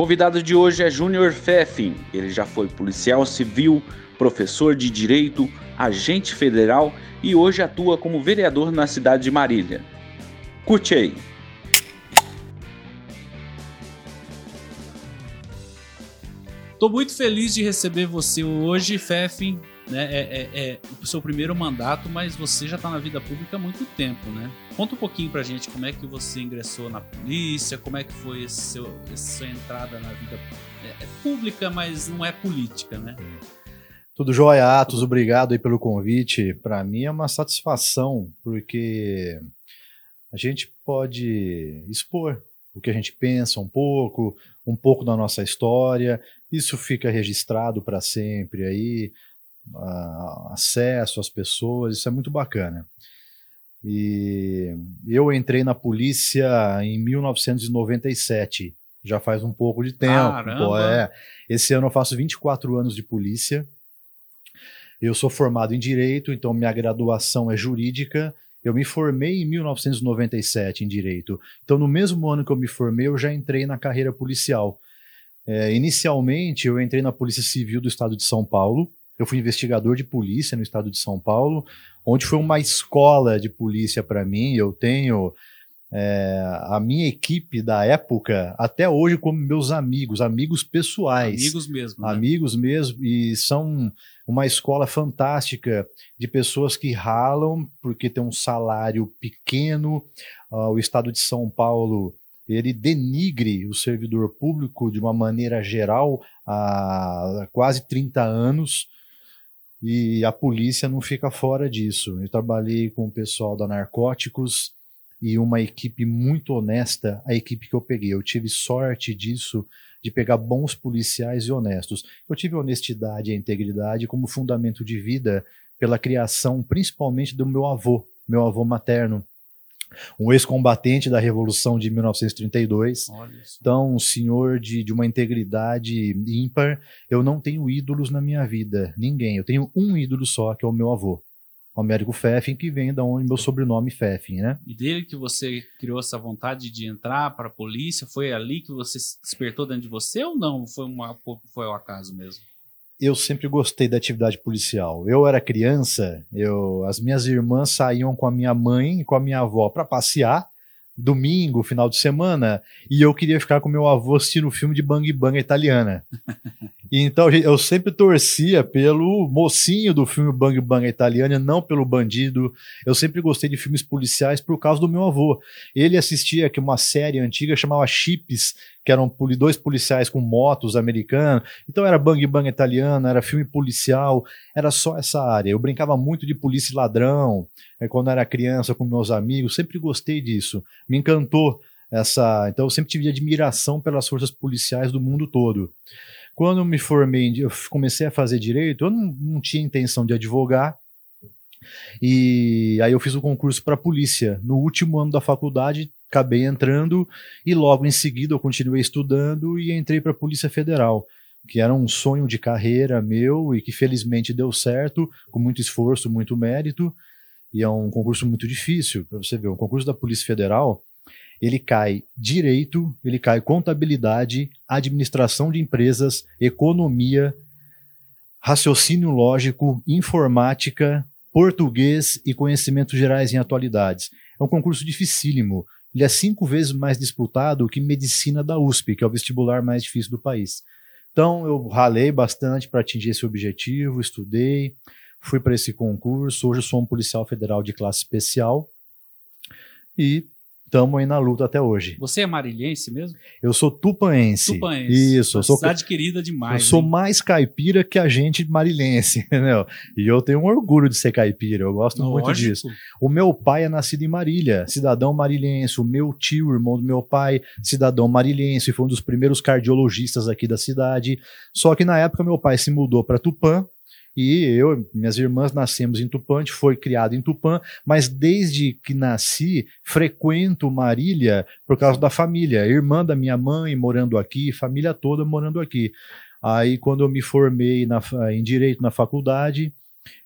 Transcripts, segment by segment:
convidado de hoje é Júnior Feffin. Ele já foi policial civil, professor de direito, agente federal e hoje atua como vereador na cidade de Marília. Curte aí! Estou muito feliz de receber você hoje, Feffin. Né? É, é, é, o seu primeiro mandato, mas você já está na vida pública há muito tempo, né? Conta um pouquinho pra gente como é que você ingressou na polícia, como é que foi seu, sua entrada na vida é, é pública, mas não é política, né? Tudo jóia, Atos, obrigado aí pelo convite. Para mim é uma satisfação, porque a gente pode expor o que a gente pensa um pouco, um pouco da nossa história. Isso fica registrado para sempre aí, acesso às pessoas, isso é muito bacana. E eu entrei na polícia em 1997, já faz um pouco de tempo. Pô, é. Esse ano eu faço 24 anos de polícia. Eu sou formado em direito, então minha graduação é jurídica. Eu me formei em 1997 em direito. Então, no mesmo ano que eu me formei, eu já entrei na carreira policial. É, inicialmente, eu entrei na Polícia Civil do Estado de São Paulo. Eu fui investigador de polícia no estado de São Paulo, onde foi uma escola de polícia para mim. Eu tenho é, a minha equipe da época até hoje como meus amigos, amigos pessoais. Amigos mesmo. Né? Amigos mesmo, e são uma escola fantástica de pessoas que ralam porque tem um salário pequeno. Uh, o estado de São Paulo ele denigre o servidor público de uma maneira geral há quase 30 anos e a polícia não fica fora disso. Eu trabalhei com o pessoal da Narcóticos e uma equipe muito honesta, a equipe que eu peguei. Eu tive sorte disso, de pegar bons policiais e honestos. Eu tive honestidade e integridade como fundamento de vida pela criação, principalmente do meu avô, meu avô materno, um ex-combatente da Revolução de 1932. Então, um senhor de, de uma integridade ímpar. Eu não tenho ídolos na minha vida, ninguém. Eu tenho um ídolo só, que é o meu avô. O Américo Feffin, que vem da onde meu sobrenome Feffin, né? E dele que você criou essa vontade de entrar para a polícia, foi ali que você despertou dentro de você ou não? Foi, uma, foi o acaso mesmo? Eu sempre gostei da atividade policial. Eu era criança, eu, as minhas irmãs saíam com a minha mãe e com a minha avó para passear, domingo, final de semana, e eu queria ficar com meu avô assistindo filme de Bang Bang italiana. então eu sempre torcia pelo mocinho do filme Bang Bang italiana, não pelo bandido. Eu sempre gostei de filmes policiais por causa do meu avô. Ele assistia aqui uma série antiga chamava Chips, que eram dois policiais com motos americanos. Então era bang bang italiano, era filme policial, era só essa área. Eu brincava muito de polícia e ladrão, é, quando era criança com meus amigos, sempre gostei disso. Me encantou essa, então eu sempre tive admiração pelas forças policiais do mundo todo. Quando me formei, eu comecei a fazer direito, eu não, não tinha intenção de advogar, e aí eu fiz o concurso para polícia. No último ano da faculdade, acabei entrando e logo em seguida eu continuei estudando e entrei para a Polícia Federal, que era um sonho de carreira meu e que felizmente deu certo, com muito esforço, muito mérito. E é um concurso muito difícil, para você ver, um concurso da Polícia Federal, ele cai direito, ele cai contabilidade, administração de empresas, economia, raciocínio lógico, informática, português e conhecimentos gerais em atualidades. É um concurso dificílimo. Ele é cinco vezes mais disputado que medicina da USP, que é o vestibular mais difícil do país. Então eu ralei bastante para atingir esse objetivo, estudei, fui para esse concurso. Hoje eu sou um policial federal de classe especial e estamos aí na luta até hoje. Você é marilhense mesmo? Eu sou tupanense. Tupanense. Isso. Eu sou cidade querida demais. Eu sou mais caipira que a gente marilhense, entendeu? E eu tenho um orgulho de ser caipira, eu gosto Lógico. muito disso. O meu pai é nascido em Marília, cidadão marilhense. O meu tio, irmão do meu pai, cidadão marilhense, foi um dos primeiros cardiologistas aqui da cidade. Só que na época meu pai se mudou para Tupã, e eu, minhas irmãs nascemos em Tupã, a gente foi criado em Tupã, mas desde que nasci, frequento Marília por causa da família. Irmã da minha mãe morando aqui, família toda morando aqui. Aí, quando eu me formei na, em Direito na faculdade,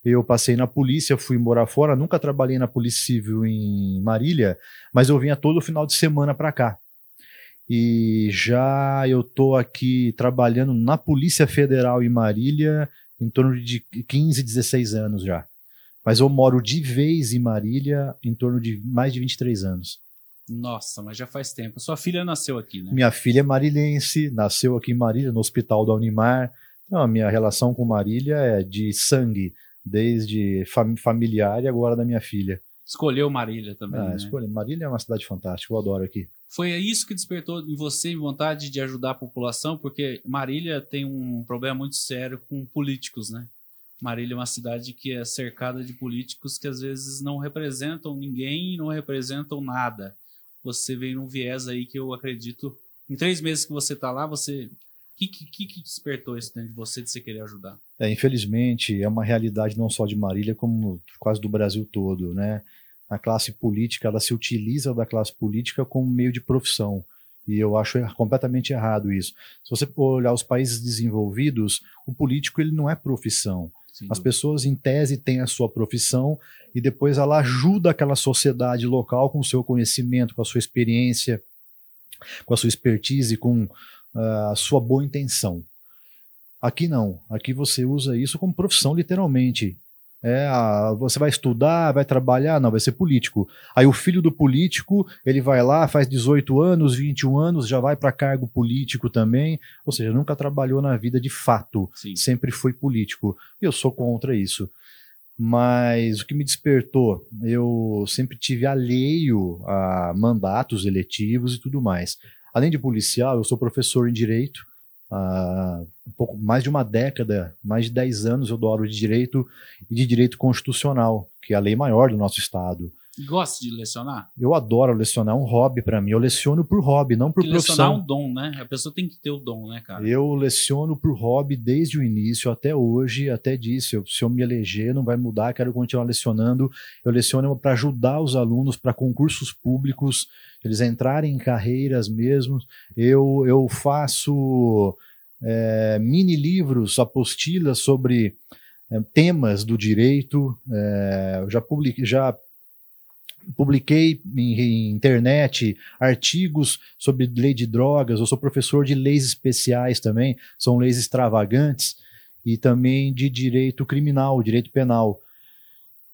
eu passei na polícia, fui morar fora, nunca trabalhei na Polícia Civil em Marília, mas eu vinha todo final de semana para cá. e já eu estou aqui trabalhando na Polícia Federal em Marília em torno de 15, 16 anos já. Mas eu moro de vez em Marília em torno de mais de 23 anos. Nossa, mas já faz tempo. Sua filha nasceu aqui, né? Minha filha é marilhense, nasceu aqui em Marília, no Hospital da Unimar. Então, a minha relação com Marília é de sangue, desde fam familiar e agora da minha filha. Escolheu Marília também. Ah, né? escolhi. Marília é uma cidade fantástica, eu adoro aqui. Foi isso que despertou em você vontade de ajudar a população, porque Marília tem um problema muito sério com políticos, né? Marília é uma cidade que é cercada de políticos que às vezes não representam ninguém não representam nada. Você vem num viés aí que eu acredito. Em três meses que você está lá, você. O que, que, que, despertou isso dentro de você de você querer ajudar? É, infelizmente, é uma realidade não só de Marília, como quase do Brasil todo, né? A classe política ela se utiliza da classe política como meio de profissão. E eu acho completamente errado isso. Se você olhar os países desenvolvidos, o político ele não é profissão. Sim. As pessoas, em tese, têm a sua profissão e depois ela ajuda aquela sociedade local com o seu conhecimento, com a sua experiência, com a sua expertise, com uh, a sua boa intenção. Aqui não. Aqui você usa isso como profissão, literalmente. É, você vai estudar, vai trabalhar, não, vai ser político. Aí o filho do político, ele vai lá, faz 18 anos, 21 anos, já vai para cargo político também, ou seja, nunca trabalhou na vida de fato, Sim. sempre foi político. Eu sou contra isso. Mas o que me despertou, eu sempre tive alheio a mandatos eletivos e tudo mais. Além de policial, eu sou professor em direito, há um pouco mais de uma década, mais de 10 anos eu dou aula de direito e de direito constitucional, que é a lei maior do nosso estado. Gosta de lecionar? Eu adoro lecionar, é um hobby para mim. Eu leciono por hobby, não por Porque profissão. Lecionar é um dom, né? A pessoa tem que ter o dom, né, cara? Eu leciono por hobby desde o início até hoje, até disse, eu, se eu me eleger não vai mudar, quero continuar lecionando. Eu leciono para ajudar os alunos para concursos públicos, eles entrarem em carreiras mesmo. Eu, eu faço é, mini livros, apostilas sobre é, temas do direito. É, já, publiquei, já publiquei em, internet artigos sobre lei de drogas. Eu sou professor de leis especiais também, são leis extravagantes, e também de direito criminal, direito penal.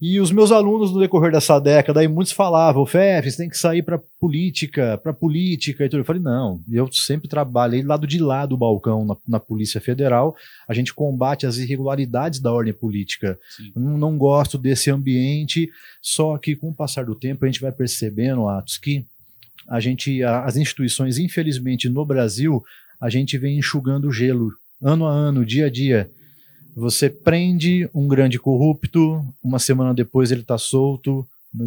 E os meus alunos no decorrer dessa década, aí muitos falavam, Fef, você tem que sair para política, para política e tudo. Eu falei, não, eu sempre trabalhei lado de lá do balcão na, na Polícia Federal, a gente combate as irregularidades da ordem política. Não, não, gosto desse ambiente, só que com o passar do tempo a gente vai percebendo, Atos, que a gente, as instituições, infelizmente, no Brasil, a gente vem enxugando gelo, ano a ano, dia a dia. Você prende um grande corrupto, uma semana depois ele está solto,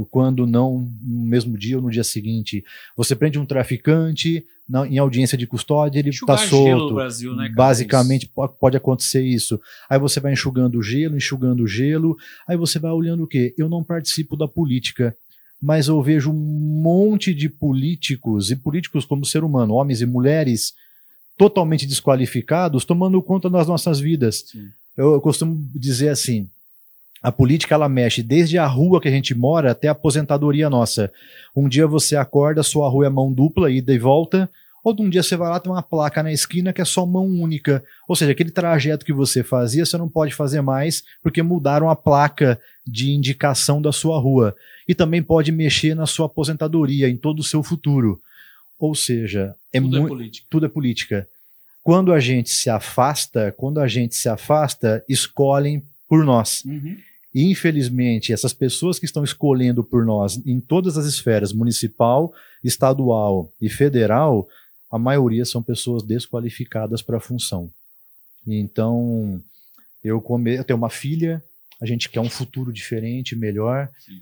quando não no mesmo dia ou no dia seguinte. Você prende um traficante na, em audiência de custódia, ele está solto. Brasil, né, Basicamente pode, pode acontecer isso. Aí você vai enxugando o gelo, enxugando o gelo, aí você vai olhando o quê? Eu não participo da política, mas eu vejo um monte de políticos e políticos como ser humano, homens e mulheres totalmente desqualificados, tomando conta das nossas vidas. Sim. Eu, eu costumo dizer assim, a política ela mexe desde a rua que a gente mora até a aposentadoria nossa. Um dia você acorda, sua rua é mão dupla, ida e volta, ou um dia você vai lá tem uma placa na esquina que é só mão única. Ou seja, aquele trajeto que você fazia, você não pode fazer mais porque mudaram a placa de indicação da sua rua. E também pode mexer na sua aposentadoria, em todo o seu futuro. Ou seja, é tudo, é política. tudo é política. Quando a gente se afasta, quando a gente se afasta, escolhem por nós. Uhum. E, infelizmente, essas pessoas que estão escolhendo por nós em todas as esferas, municipal, estadual e federal, a maioria são pessoas desqualificadas para a função. Então, eu, come... eu tenho uma filha, a gente quer um futuro diferente, melhor. Sim.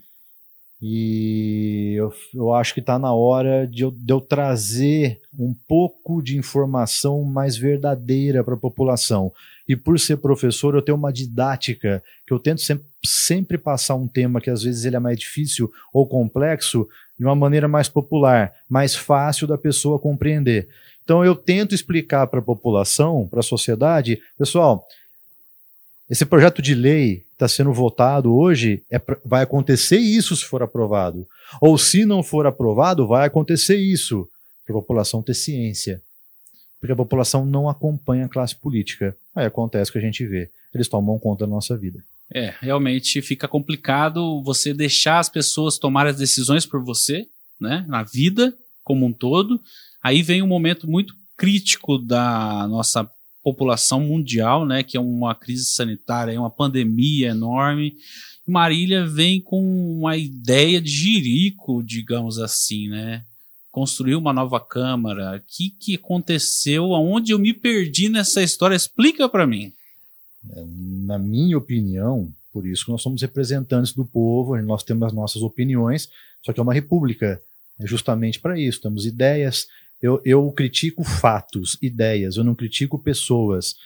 E eu, eu acho que está na hora de eu, de eu, trazer um pouco de informação mais verdadeira para a população. E por ser professor, eu tenho uma didática que eu tento sempre, sempre passar um tema que às vezes ele é mais difícil ou complexo de uma maneira mais popular, mais fácil da pessoa compreender. Então eu tento explicar para a população, para a sociedade, pessoal, esse projeto de lei está sendo votado hoje, é, vai acontecer isso se for aprovado. Ou se não for aprovado, vai acontecer isso. para a população ter ciência. Porque a população não acompanha a classe política. Aí acontece o que a gente vê. Eles tomam conta da nossa vida. É, realmente fica complicado você deixar as pessoas tomarem as decisões por você, né, na vida como um todo. Aí vem um momento muito crítico da nossa população mundial, né, que é uma crise sanitária, é uma pandemia enorme. Marília vem com uma ideia de jirico, digamos assim, né? Construiu uma nova câmara. O que, que aconteceu? Aonde eu me perdi nessa história? Explica para mim. Na minha opinião, por isso que nós somos representantes do povo, nós temos as nossas opiniões, só que é uma república. É justamente para isso. Temos ideias. Eu, eu critico fatos, ideias, eu não critico pessoas.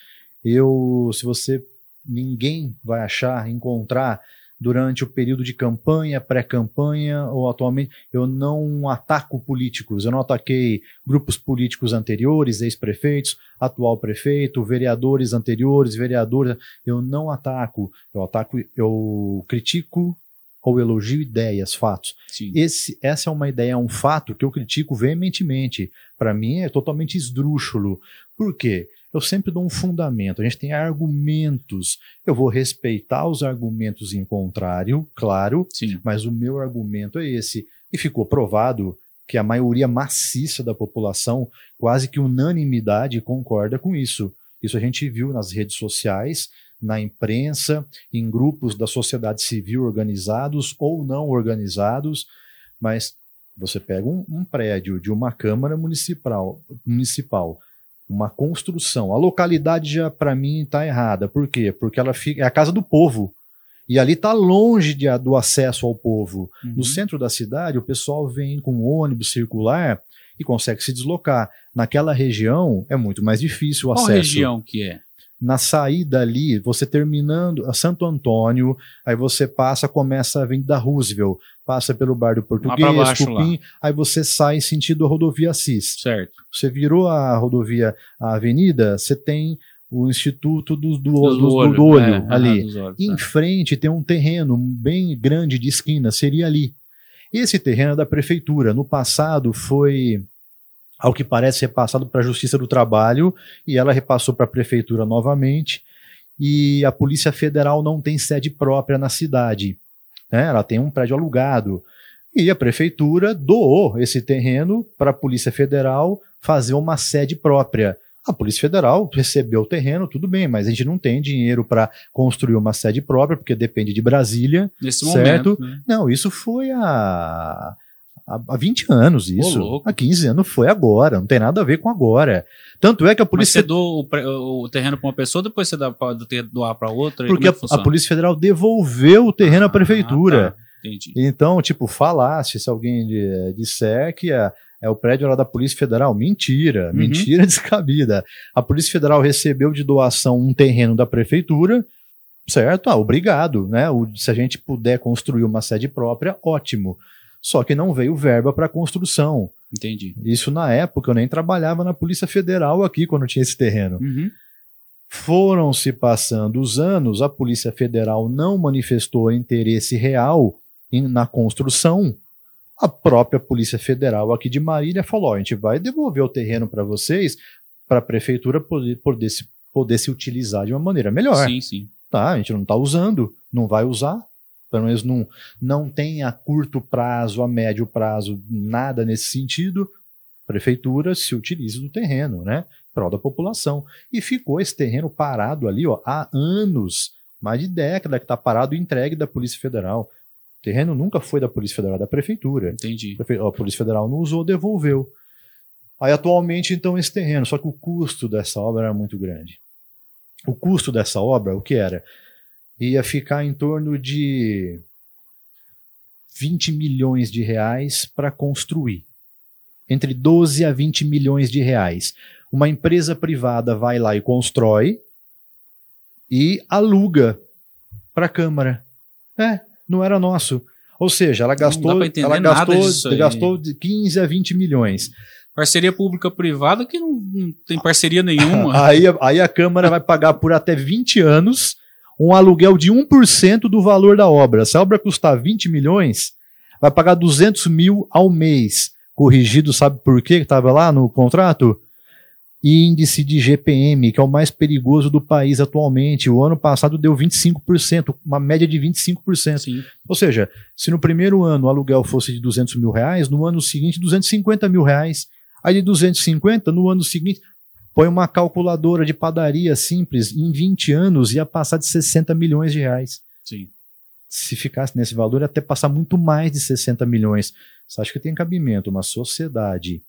Eu, se você. Ninguém vai achar, encontrar durante o período de campanha, pré-campanha ou atualmente. Eu não ataco políticos, eu não ataquei grupos políticos anteriores, ex-prefeitos, atual prefeito, vereadores anteriores, vereadores. Eu não ataco, eu ataco, eu critico ou elogio ideias, fatos. Esse, essa é uma ideia, é um fato que eu critico veementemente. Para mim é totalmente esdrúxulo. Por quê? eu sempre dou um fundamento. A gente tem argumentos. Eu vou respeitar os argumentos em contrário, claro, Sim. mas o meu argumento é esse. E ficou provado que a maioria maciça da população, quase que unanimidade, concorda com isso. Isso a gente viu nas redes sociais, na imprensa, em grupos da sociedade civil organizados ou não organizados, mas você pega um, um prédio de uma Câmara municipal, municipal uma construção. A localidade já para mim está errada. Por quê? Porque ela fica é a casa do povo. E ali está longe de, do acesso ao povo. Uhum. No centro da cidade, o pessoal vem com ônibus circular e consegue se deslocar. Naquela região é muito mais difícil o Qual acesso. Qual região que é? Na saída ali, você terminando a Santo Antônio, aí você passa, começa a Avenida Roosevelt, passa pelo Bar do Português, baixo, Cupim, lá. aí você sai sentido a rodovia Assis. Certo. Você virou a rodovia, a avenida, você tem o Instituto do, do, do, do olho, do olho é, ali. Olhos, em é. frente tem um terreno bem grande de esquina, seria ali. Esse terreno é da prefeitura. No passado foi ao que parece repassado para a Justiça do Trabalho e ela repassou para a Prefeitura novamente. E a Polícia Federal não tem sede própria na cidade. Né? Ela tem um prédio alugado. E a Prefeitura doou esse terreno para a Polícia Federal fazer uma sede própria. A Polícia Federal recebeu o terreno, tudo bem, mas a gente não tem dinheiro para construir uma sede própria, porque depende de Brasília. Nesse certo? momento. Né? Não, isso foi a há 20 anos isso. Ô, há 15 anos foi agora, não tem nada a ver com agora. Tanto é que a polícia. Mas você doa o, o terreno para uma pessoa, depois você dá pra, doar para outra? Porque é a, Polícia Federal devolveu o terreno ah, à prefeitura. Tá. Entendi. Então, tipo, falasse se alguém disser que é, é o prédio lá da Polícia Federal. Mentira, uhum. mentira descabida. A Polícia Federal recebeu de doação um terreno da prefeitura, certo? Ah, obrigado, né? O, se a gente puder construir uma sede própria, ótimo só que não veio verba para construção. Entendi. Isso na época, eu nem trabalhava na Polícia Federal aqui quando tinha esse terreno. Uhum. Foram se passando os anos, a Polícia Federal não manifestou interesse real em, na construção. A própria Polícia Federal aqui de Marília falou: a gente vai devolver o terreno para vocês, para a prefeitura poder, poder, se, poder se utilizar de uma maneira melhor. Sim, sim. Tá, a gente não está usando, não vai usar, pelo menos não, não tem a curto prazo, a médio prazo, nada nesse sentido, prefeitura se utiliza do terreno, né? Prol da população. E ficou esse terreno parado ali ó, há anos, mais de década que está parado e entregue da Polícia Federal. O terreno nunca foi da Polícia Federal, é da Prefeitura. Entendi. A Polícia Federal não usou, devolveu. Aí atualmente, então, esse terreno, só que o custo dessa obra era muito grande. O custo dessa obra, o que era? Ia ficar em torno de 20 milhões de reais para construir. Entre 12 a 20 milhões de reais. Uma empresa privada vai lá e constrói e aluga para a Câmara. É, não era nosso. Ou seja, ela gastou, ela gastou, gastou de 15 a 20 milhões. Parceria pública-privada que não, não, tem parceria nenhuma. aí, aí a Câmara vai pagar por até 20 anos um aluguel de 1% do valor da obra. Se a obra custar 20 milhões, vai pagar 200 mil ao mês. corrigido, sabe por quê que estava lá no contrato? Índice de GPM, que é o mais perigoso do país atualmente. O ano passado deu 25%, uma média de 25%. Sim. Ou seja, se no primeiro ano o aluguel fosse de 200 mil reais, no ano seguinte 250 mil reais. Aí de 250, no ano seguinte, põe uma calculadora de padaria simples, em 20 anos ia passar de 60 milhões de reais. Sim. Se ficasse nesse valor, ia até passar muito mais de 60 milhões. Você acha que tem cabimento uma sociedade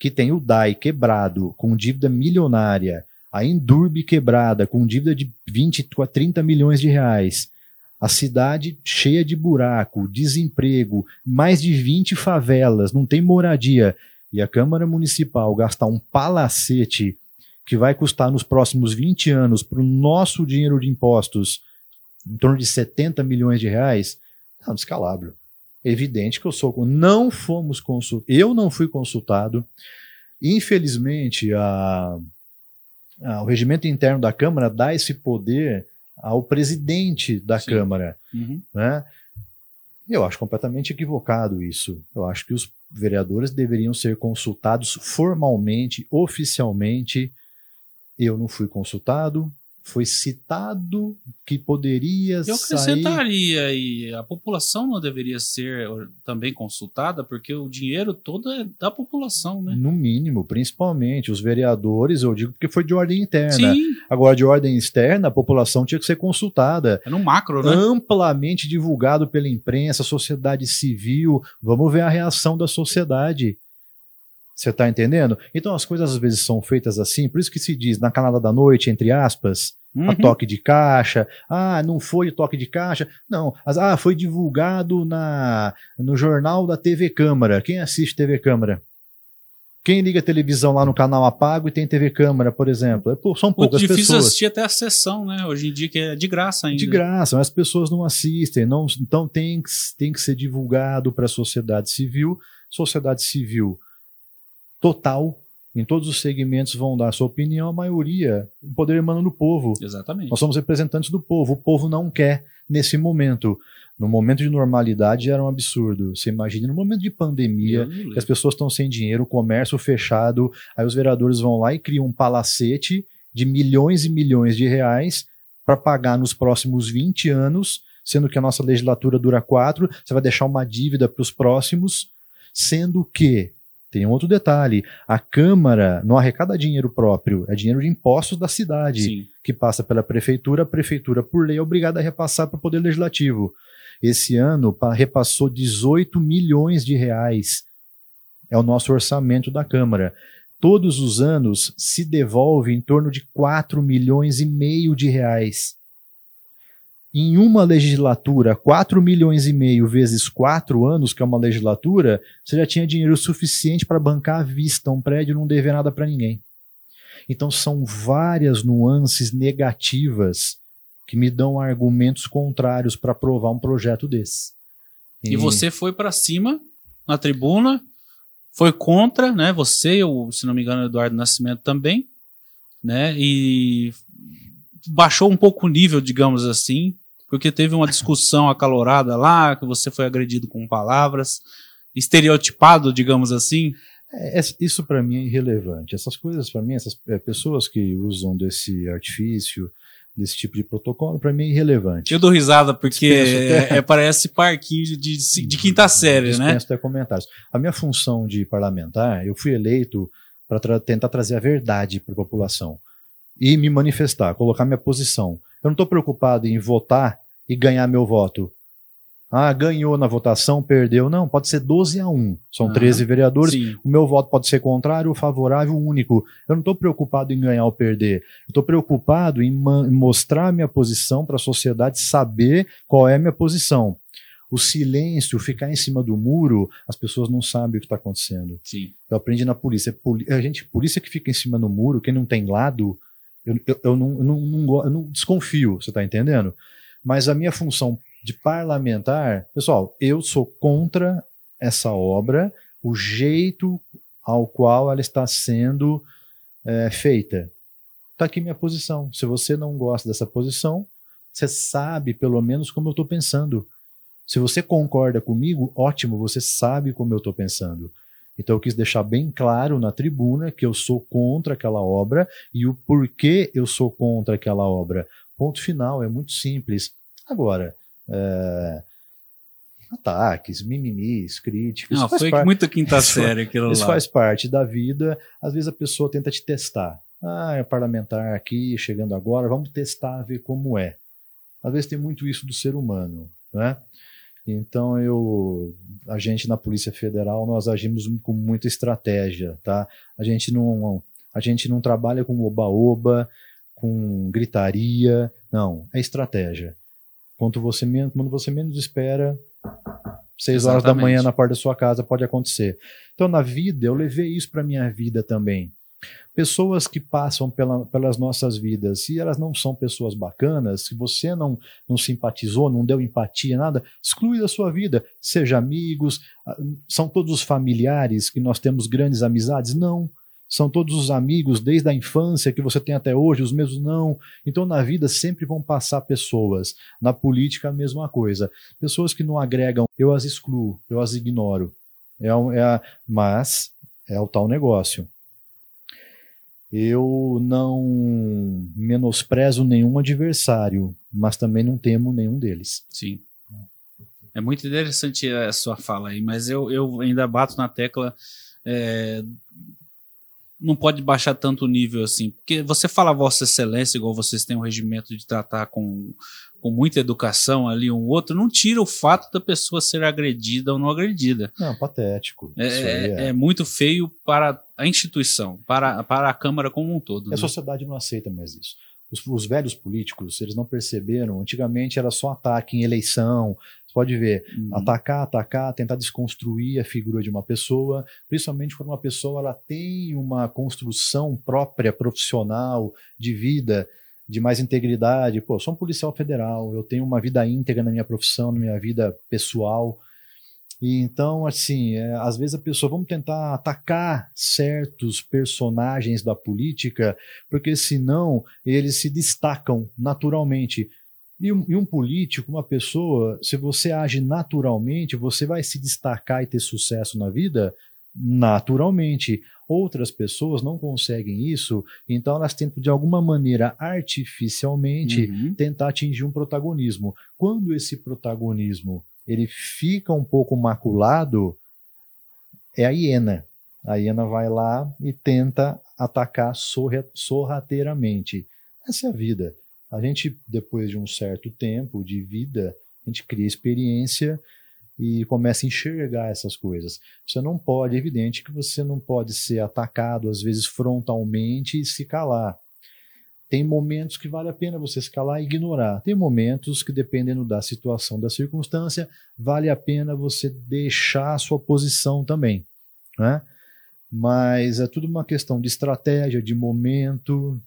que tem o DAI quebrado, com dívida milionária, a Endurbe quebrada, com dívida de 20 a 30 milhões de reais, a cidade cheia de buraco, desemprego, mais de 20 favelas, não tem moradia, e a Câmara Municipal gastar um palacete que vai custar nos próximos 20 anos para o nosso dinheiro de impostos em torno de 70 milhões de reais, é um descalabro evidente que eu sou. Não fomos consultados, eu não fui consultado. Infelizmente, a, a, o regimento interno da Câmara dá esse poder ao presidente da Sim. Câmara. Uhum. Né? Eu acho completamente equivocado isso. Eu acho que os vereadores deveriam ser consultados formalmente, oficialmente. Eu não fui consultado, foi citado que poderia Eu acrescentaria sair... e a população não deveria ser também consultada, porque o dinheiro todo é da população, né? No mínimo, principalmente os vereadores, eu digo porque foi de ordem interna. Sim. Agora de ordem externa, a população tinha que ser consultada. É no macro, né? Amplamente divulgado pela imprensa, sociedade civil. Vamos ver a reação da sociedade. Você está entendendo? Então as coisas às vezes são feitas assim, por isso que se diz na canada da noite, entre aspas, uhum. a toque de caixa. Ah, não foi o toque de caixa. Não, as, ah, foi divulgado na, no jornal da TV Câmara. Quem assiste TV Câmara? Quem liga a televisão lá no canal Apago e tem TV Câmara, por exemplo? É, são poucas Muito difícil assistir até a sessão, né? Hoje em dia, que é de graça ainda. De graça, mas as pessoas não assistem. Não, então tem, tem que ser divulgado para a sociedade civil. Sociedade civil total, em todos os segmentos vão dar a sua opinião, a maioria, o poder emana do povo. Exatamente. Nós somos representantes do povo. O povo não quer nesse momento. No momento de normalidade era um absurdo. Você imagina no momento de pandemia, que as pessoas estão sem dinheiro, o comércio fechado, aí os vereadores vão lá e criam um palacete de milhões e milhões de reais para pagar nos próximos 20 anos, sendo que a nossa legislatura dura quatro, você vai deixar uma dívida para os próximos, sendo que tem um outro detalhe: a Câmara não arrecada dinheiro próprio, é dinheiro de impostos da cidade, Sim. que passa pela prefeitura. A prefeitura, por lei, é obrigada a repassar para o Poder Legislativo. Esse ano repassou 18 milhões de reais. É o nosso orçamento da Câmara. Todos os anos se devolve em torno de 4 milhões e meio de reais em uma legislatura, 4 milhões e meio vezes 4 anos, que é uma legislatura, você já tinha dinheiro suficiente para bancar à vista um prédio e não dever nada para ninguém. Então são várias nuances negativas que me dão argumentos contrários para aprovar um projeto desse. E, e você foi para cima na tribuna, foi contra, né? Você, ou, se não me engano, Eduardo Nascimento também, né? E baixou um pouco o nível, digamos assim, porque teve uma discussão acalorada lá, que você foi agredido com palavras, estereotipado, digamos assim. É, isso para mim é irrelevante. Essas coisas, para mim, essas é, pessoas que usam desse artifício, desse tipo de protocolo, para mim é irrelevante. Eu dou risada porque é, é, parece parquinho de, de, de quinta série, né? até comentários. A minha função de parlamentar, eu fui eleito para tra tentar trazer a verdade para a população e me manifestar, colocar minha posição. Eu não estou preocupado em votar e ganhar meu voto. Ah, ganhou na votação, perdeu. Não, pode ser 12 a 1. São 13 vereadores. Sim. O meu voto pode ser contrário, favorável, único. Eu não estou preocupado em ganhar ou perder. Estou preocupado em, em mostrar minha posição para a sociedade saber qual é a minha posição. O silêncio, ficar em cima do muro, as pessoas não sabem o que está acontecendo. Sim. Eu aprendi na polícia. A gente, polícia que fica em cima do muro, quem não tem lado, eu, eu, eu, não, eu, não, não, eu não desconfio, você está entendendo? Mas a minha função de parlamentar, pessoal, eu sou contra essa obra, o jeito ao qual ela está sendo é, feita. Está aqui minha posição. Se você não gosta dessa posição, você sabe pelo menos como eu estou pensando. Se você concorda comigo, ótimo, você sabe como eu estou pensando. Então eu quis deixar bem claro na tribuna que eu sou contra aquela obra e o porquê eu sou contra aquela obra. Ponto final, é muito simples. Agora, é, ataques, mimimis, críticas. Não, foi parte, muito quinta série aquilo isso lá. Isso faz parte da vida. Às vezes a pessoa tenta te testar. Ah, é parlamentar aqui, chegando agora, vamos testar, ver como é. Às vezes tem muito isso do ser humano, né? Então eu, a gente na Polícia Federal nós agimos com muita estratégia, tá? A gente não, a gente não trabalha com oba-oba, com gritaria, não, é estratégia. Quando você menos, quando você menos espera, seis horas da manhã na porta da sua casa pode acontecer. Então na vida eu levei isso para minha vida também. Pessoas que passam pela, pelas nossas vidas, se elas não são pessoas bacanas, se você não, não simpatizou, não deu empatia, nada, exclui da sua vida. Seja amigos, ah, são todos os familiares que nós temos grandes amizades? Não. São todos os amigos desde a infância que você tem até hoje, os mesmos não. Então na vida sempre vão passar pessoas. Na política a mesma coisa. Pessoas que não agregam, eu as excluo, eu as ignoro. É, é, mas é o tal negócio eu não menosprezo nenhum adversário, mas também não temo nenhum deles. Sim. É muito interessante a sua fala aí, mas eu, eu ainda bato na tecla. É, não pode baixar tanto o nível assim. Porque você fala Vossa Excelência, igual vocês têm um regimento de tratar com com muita educação ali um outro, não tira o fato da pessoa ser agredida ou não agredida. Não, patético. É, é, é, muito feio para a instituição, para, para a Câmara como um todo. A né? sociedade não aceita mais isso. Os, os, velhos políticos, eles não perceberam. Antigamente era só ataque em eleição. Você pode ver, uhum. atacar, atacar, tentar desconstruir a figura de uma pessoa, principalmente quando uma pessoa ela tem uma construção própria, profissional, de vida de mais integridade. Pô, sou um policial federal, eu tenho uma vida íntegra na minha profissão, na minha vida pessoal. E então, assim, é, às vezes a pessoa, vamos tentar atacar certos personagens da política, porque senão eles se destacam naturalmente. E um, e um, político, uma pessoa, se você age naturalmente, você vai se destacar e ter sucesso na vida naturalmente. Outras pessoas não conseguem isso, então elas tentam de alguma maneira artificialmente uhum. tentar atingir um protagonismo. Quando esse protagonismo ele fica um pouco maculado, é a hiena. A hiena vai lá e tenta atacar sorrateiramente. Essa é a vida. A gente, depois de um certo tempo de vida, a gente cria experiência e começa a enxergar essas coisas. Você não pode, é evidente que você não pode ser atacado, às vezes frontalmente, e se calar. Tem momentos que vale a pena você se calar e ignorar. Tem momentos que, dependendo da situação, da circunstância, vale a pena você deixar a sua posição também. Né? Mas é tudo uma questão de estratégia, de momento,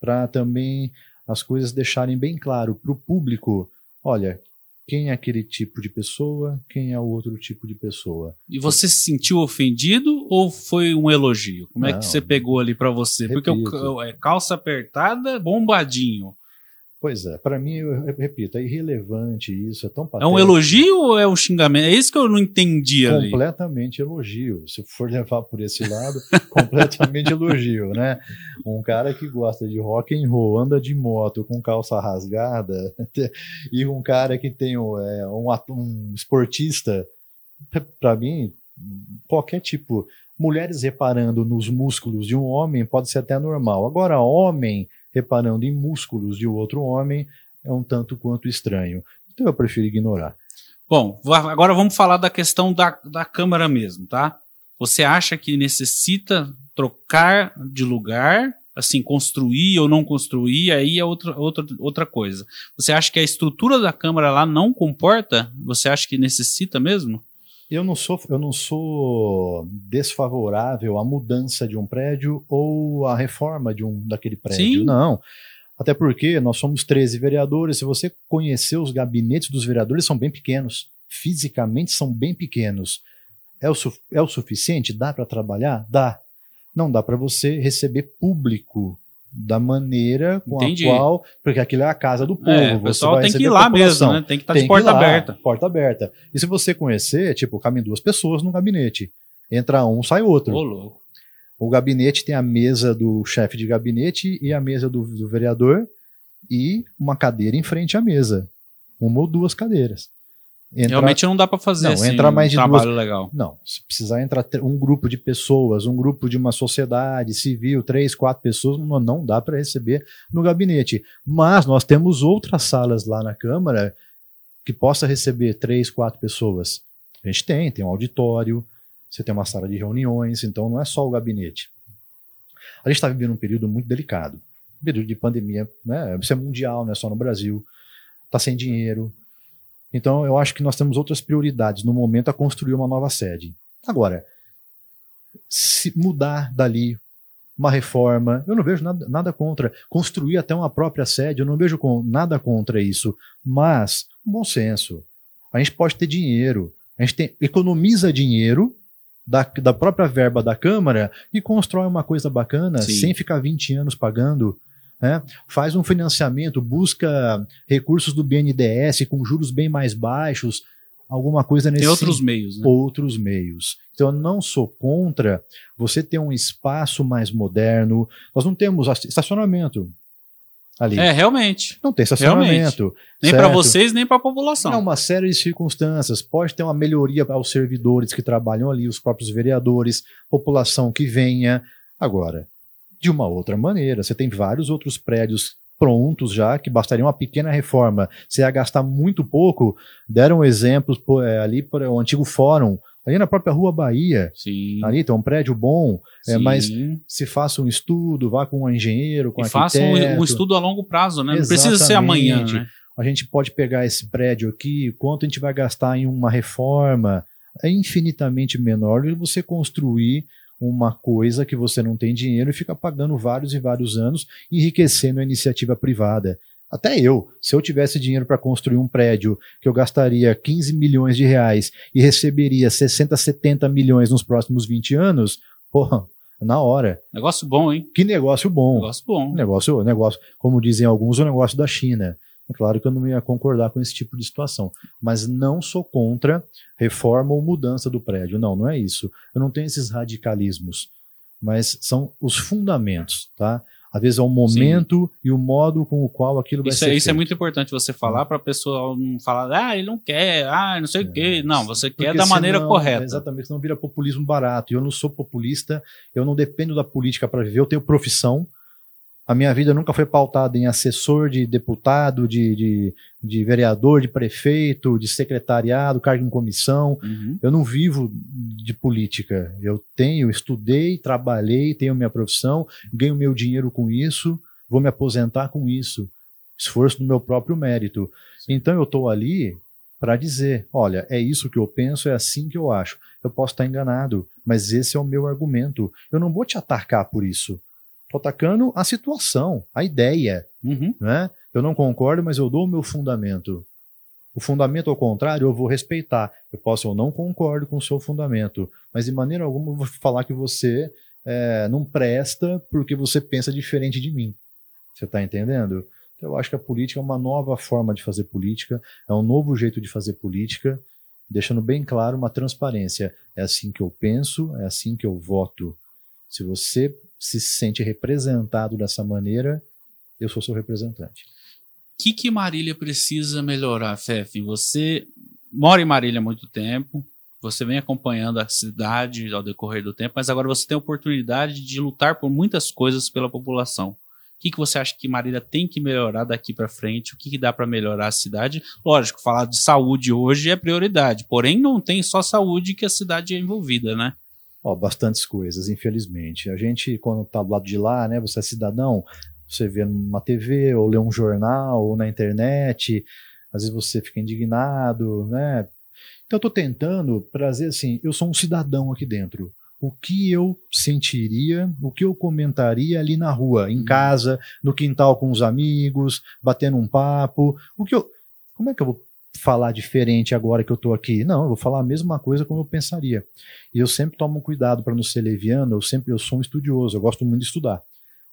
para também as coisas deixarem bem claro para o público: olha, quem é aquele tipo de pessoa, quem é o outro tipo de pessoa. E você se sentiu ofendido ou foi um elogio? Como Não, é que você pegou ali para você? Repito. Porque é calça apertada, bombadinho. Pois é, para mim, eu repito, é irrelevante isso, é tão patético. É um elogio ou é um xingamento? É isso que eu não entendi ali. Completamente elogio. Se for levar por esse lado, completamente elogio, né? Um cara que gosta de rock and roll, anda de moto com calça rasgada, e um cara que tem é, um, um esportista, para mim, qualquer tipo, mulheres reparando nos músculos de um homem pode ser até normal. Agora, homem reparando em músculos de outro homem é um tanto quanto estranho. Então eu prefiro ignorar. Bom, agora vamos falar da questão da, da Câmara mesmo, tá? Você acha que necessita trocar de lugar, assim, construir ou não construir, aí é outra, outra, outra coisa. Você acha que a estrutura da Câmara lá não comporta? Você acha que necessita mesmo? Eu não sou, eu não sou desfavorável à mudança de um prédio ou à reforma de um daquele prédio. Sim. Não. Até porque nós somos 13 vereadores. Se você conhecer os gabinetes dos vereadores, são bem pequenos. Fisicamente são bem pequenos. É o, é o suficiente? Dá para trabalhar? Dá. Não dá para você receber público da maneira com Entendi. a qual. Porque aquilo é a casa do povo. É, o pessoal tem que ir lá mesmo, né? Tem que estar tá de porta aberta. Porta aberta. E se você conhecer, tipo, cabem duas pessoas no gabinete. Entra um, sai outro. Ô, louco. O gabinete tem a mesa do chefe de gabinete e a mesa do, do vereador e uma cadeira em frente à mesa. Uma ou duas cadeiras. Entra- Realmente não dá pra fazer Não, assim, entra um mais de trabalho legal. Não, se precisar entrar um grupo de pessoas, um grupo de uma sociedade civil, três, quatro pessoas, não, não dá para receber no gabinete. Mas nós temos outras salas lá na Câmara que possa receber três, quatro pessoas. A gente tem, tem um auditório, você tem uma sala de reuniões, então não é só o gabinete. A gente está vivendo um período muito delicado, um período de pandemia, né? Isso é mundial, não é só no Brasil. Está sem dinheiro, então, eu acho que nós temos outras prioridades no momento a construir uma nova sede. Agora, se mudar dali uma reforma, eu não vejo nada, nada contra. Construir até uma própria sede, eu não vejo com, nada contra isso. Mas, bom senso. A gente pode ter dinheiro, a gente tem, economiza dinheiro da, da própria verba da Câmara e constrói uma coisa bacana Sim. sem ficar 20 anos pagando. Né? Faz um financiamento, busca recursos do BNDES com juros bem mais baixos, alguma coisa nesse Tem outros sentido meios, né? outros meios. Então, eu não sou contra você ter um espaço mais moderno. Nós não temos estacionamento ali. É, realmente. Não tem estacionamento. Nem pra certo? vocês, nem pra população. É uma série de circunstâncias. Pode ter uma melhoria aos servidores que trabalham ali, os próprios vereadores, população que venha. Agora, de uma outra maneira, você tem vários outros prédios prontos já, que bastaria uma pequena reforma. Você ia gastar muito pouco. Deram exemplos é, ali para o antigo fórum, ali na própria Rua Bahia. Sim. Ali tem um prédio bom, é, mas se faça um estudo, vá com um engenheiro, com um E faça um, um estudo a longo prazo, né? Não precisa ser amanhã, Exatamente. né? a gente pode pegar esse prédio aqui, quanto a gente vai gastar em uma reforma, é infinitamente menor do que você construir uma coisa que você não tem dinheiro e fica pagando vários e vários anos, enriquecendo a iniciativa privada. Até eu, se eu tivesse dinheiro para construir um prédio que eu gastaria 15 milhões de reais e receberia 60, 70 milhões nos próximos 20 anos, porra, na hora. Negócio bom, hein? Que negócio bom. Negócio bom. Negócio, negócio, como dizem alguns, o negócio da China. É claro que eu não ia concordar com esse tipo de situação, mas não sou contra reforma ou mudança do prédio. Não, não é isso. Eu não tenho esses radicalismos, mas são os fundamentos, tá? Às vezes é o momento e o modo com o qual aquilo vai Isso, ser é, isso é feito. muito importante você falar para a pessoa não falar, ah, ele não quer, ah, não sei o quê. Não, você quer da maneira correta. Exatamente, senão vira populismo barato. E eu não sou populista, eu não dependo da política para viver, eu tenho profissão. A minha vida nunca foi pautada em assessor de deputado, de, de, de vereador, de prefeito, de secretariado, cargo em comissão. Uhum. Eu não vivo de política. Eu tenho, estudei, trabalhei, tenho minha profissão, ganho meu dinheiro com isso, vou me aposentar com isso. Esforço do meu próprio mérito. Então eu estou ali para dizer: olha, é isso que eu penso, é assim que eu acho. Eu posso estar enganado, mas esse é o meu argumento. Eu não vou te atacar por isso. Estou atacando a situação, a ideia. Uhum. Né? Eu não concordo, mas eu dou o meu fundamento. O fundamento ao contrário, eu vou respeitar. Eu posso ou não concordo com o seu fundamento, mas de maneira alguma eu vou falar que você é, não presta porque você pensa diferente de mim. Você está entendendo? Então, eu acho que a política é uma nova forma de fazer política, é um novo jeito de fazer política, deixando bem claro uma transparência. É assim que eu penso, é assim que eu voto. Se você se sente representado dessa maneira, eu sou seu representante. O que, que Marília precisa melhorar, Fefe? Você mora em Marília há muito tempo, você vem acompanhando a cidade ao decorrer do tempo, mas agora você tem a oportunidade de lutar por muitas coisas pela população. O que, que você acha que Marília tem que melhorar daqui para frente? O que, que dá para melhorar a cidade? Lógico, falar de saúde hoje é prioridade, porém não tem só saúde que a cidade é envolvida, né? Ó, bastantes coisas, infelizmente. A gente, quando tá do lado de lá, né, você é cidadão, você vê numa TV, ou lê um jornal, ou na internet, às vezes você fica indignado, né? Então eu tô tentando trazer assim, eu sou um cidadão aqui dentro. O que eu sentiria, o que eu comentaria ali na rua, em Hum. casa, no quintal com os amigos, batendo um papo, o que eu, como é que eu vou falar diferente agora que eu tô aqui? Não, eu vou falar a mesma coisa como eu pensaria. E eu sempre tomo cuidado para não ser leviano, eu sempre eu sou um estudioso, eu gosto muito de estudar.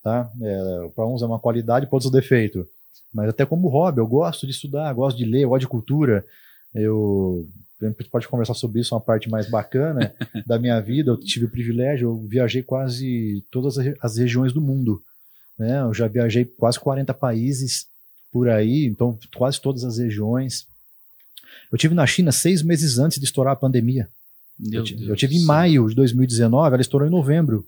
Tá? É, para uns é uma qualidade, para outros é um defeito. Mas até como hobby, eu gosto de estudar, gosto de ler, eu gosto de cultura. Eu a gente pode conversar sobre isso, uma parte mais bacana da minha vida. Eu tive o privilégio, eu viajei quase todas as regiões do mundo. Né? Eu já viajei quase 40 países por aí, então quase todas as regiões. Eu tive na China seis meses antes de estourar a pandemia. eu, eu tive em maio de 2019, ela estourou em novembro.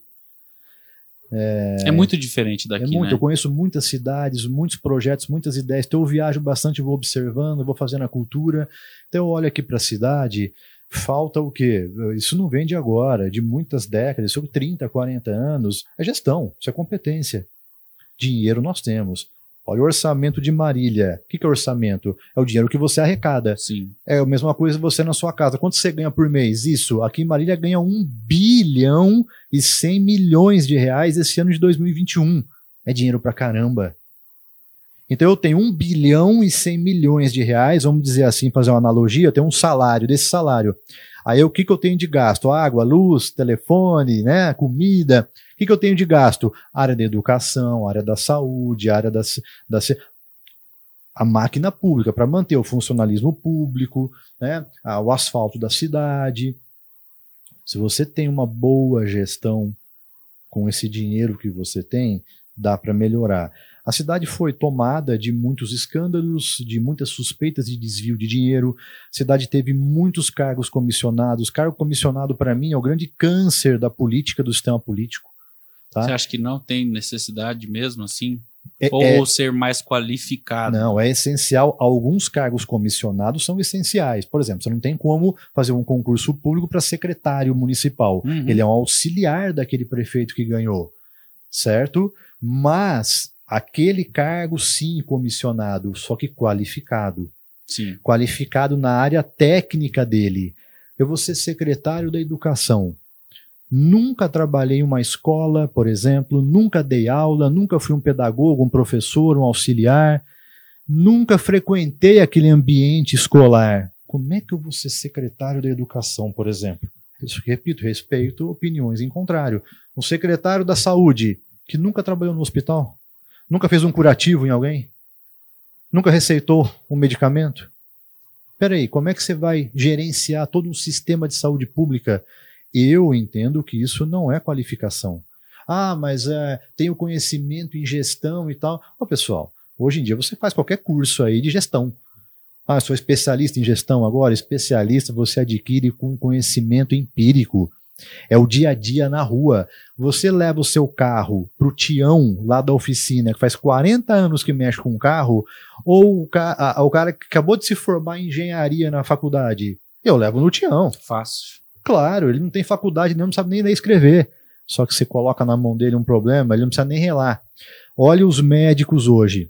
É, é muito diferente daqui, é muito, né? Eu conheço muitas cidades, muitos projetos, muitas ideias. Então eu viajo bastante, vou observando, vou fazendo a cultura. Então eu olho aqui para a cidade, falta o quê? Isso não vem de agora, de muitas décadas, sobre 30, 40 anos. É gestão, isso é competência. Dinheiro nós temos. Olha o orçamento de Marília. O que, é orçamento? É o dinheiro que você arrecada. Sim. É a mesma coisa você na sua casa. Quanto você ganha por mês? Isso. Aqui em Marília ganha 1 bilhão e 100 milhões de reais esse ano de 2021. É dinheiro pra caramba. Então eu tenho 1 bilhão e 100 milhões de reais, vamos dizer assim, fazer uma analogia, eu tenho um salário, desse salário. Aí o que, que eu tenho de gasto? Água, luz, telefone, né, comida. O que, que eu tenho de gasto? Área da educação, área da saúde, área da, da a máquina pública para manter o funcionalismo público, né, o asfalto da cidade. Se você tem uma boa gestão com esse dinheiro que você tem, dá para melhorar. A cidade foi tomada de muitos escândalos, de muitas suspeitas de desvio de dinheiro. A cidade teve muitos cargos comissionados. Cargo comissionado, para mim, é o grande câncer da política, do sistema político. Tá? Você acha que não tem necessidade mesmo assim? É, Ou é, ser mais qualificado? Não, é essencial. Alguns cargos comissionados são essenciais. Por exemplo, você não tem como fazer um concurso público para secretário municipal. Uhum. Ele é um auxiliar daquele prefeito que ganhou, certo? Mas aquele cargo sim comissionado, só que qualificado. Sim. Qualificado na área técnica dele. Eu vou ser secretário da educação. Nunca trabalhei em uma escola, por exemplo, nunca dei aula, nunca fui um pedagogo, um professor, um auxiliar, nunca frequentei aquele ambiente escolar. Como é que eu vou ser secretário da educação, por exemplo? Isso, repito, respeito opiniões em contrário. Um secretário da saúde que nunca trabalhou no hospital, Nunca fez um curativo em alguém? Nunca receitou um medicamento? Peraí, como é que você vai gerenciar todo um sistema de saúde pública? Eu entendo que isso não é qualificação. Ah, mas é, tenho conhecimento em gestão e tal. Ô, pessoal, hoje em dia você faz qualquer curso aí de gestão. Ah, sou especialista em gestão agora? Especialista você adquire com conhecimento empírico. É o dia a dia na rua. Você leva o seu carro pro Tião, lá da oficina, que faz 40 anos que mexe com o carro, ou o, ca a, o cara que acabou de se formar em engenharia na faculdade. Eu levo no Tião. Fácil. Claro, ele não tem faculdade, não sabe nem ler e escrever. Só que você coloca na mão dele um problema, ele não precisa nem relar. Olha os médicos hoje.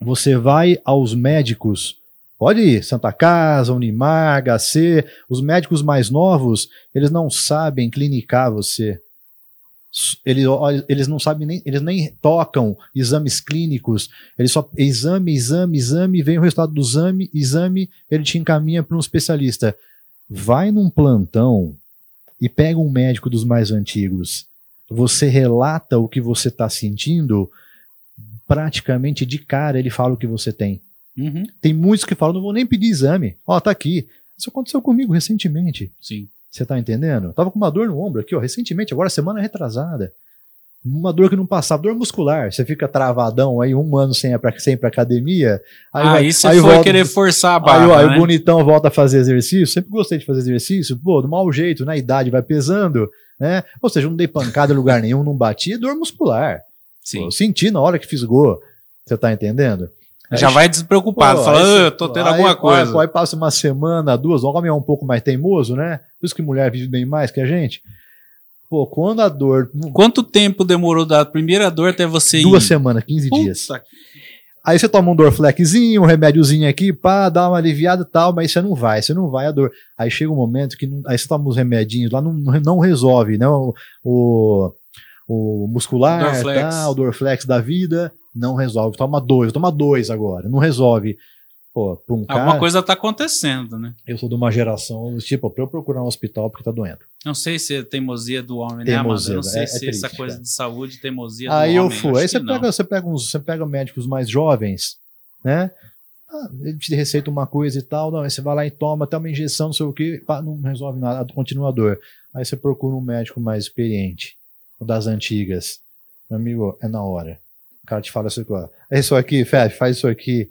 Você vai aos médicos Pode ir, Santa Casa, Unimar, HC, os médicos mais novos, eles não sabem clinicar você. Eles, eles não sabem nem, eles nem tocam exames clínicos, eles só exame, exame, exame, vem o resultado do exame, exame, ele te encaminha para um especialista. Vai num plantão e pega um médico dos mais antigos. Você relata o que você está sentindo, praticamente de cara ele fala o que você tem. Uhum. Tem muitos que falam, não vou nem pedir exame. Ó, tá aqui. Isso aconteceu comigo recentemente. Sim. Você tá entendendo? tava com uma dor no ombro aqui, ó, recentemente, agora semana retrasada. Uma dor que não passava, dor muscular. Você fica travadão aí um ano sem ir pra, sem ir pra academia. Aí, aí vai, você aí foi volta, querer forçar a barra. Aí, aí né? o bonitão volta a fazer exercício. Sempre gostei de fazer exercício. Pô, do mau jeito, na né? idade vai pesando, né? Ou seja, não dei pancada em lugar nenhum, não bati, dor muscular. Sim. Pô, senti na hora que fisgou. Você tá entendendo? Já vai despreocupado, fala, ah, eu tô tendo aí, alguma coisa. Aí, aí passa uma semana, duas, o homem é um pouco mais teimoso, né? Por isso que mulher vive bem mais que a gente. Pô, quando a dor. Quanto tempo demorou da primeira dor até você Duas ir? semanas, 15 Puta. dias. Aí você toma um Dorflexzinho, um remédiozinho aqui, pá, dá uma aliviada e tal, mas você não vai, você não vai a dor. Aí chega um momento que não, aí você toma uns remedinhos lá, não, não resolve, né? O, o, o muscular, Dorflex. Tá, o Dorflex da vida, não resolve. Toma dois, toma dois agora, não resolve. Pô, pra um Alguma cara, coisa tá acontecendo, né? Eu sou de uma geração, tipo, pra eu procurar um hospital porque tá doendo. Não sei se é teimosia do homem, teimosia, né, Amanda? Não sei é, é se é triste, essa coisa cara. de saúde, teimosia aí do homem. Aí eu fui. Aí você pega, você, pega uns, você pega médicos mais jovens, né? Ah, ele te receita uma coisa e tal, não, aí você vai lá e toma até uma injeção, não sei o que, não resolve nada, continua a dor. Aí você procura um médico mais experiente, o das antigas. Meu amigo, é na hora. O cara te fala assim, é isso aqui, Fef, faz isso aqui.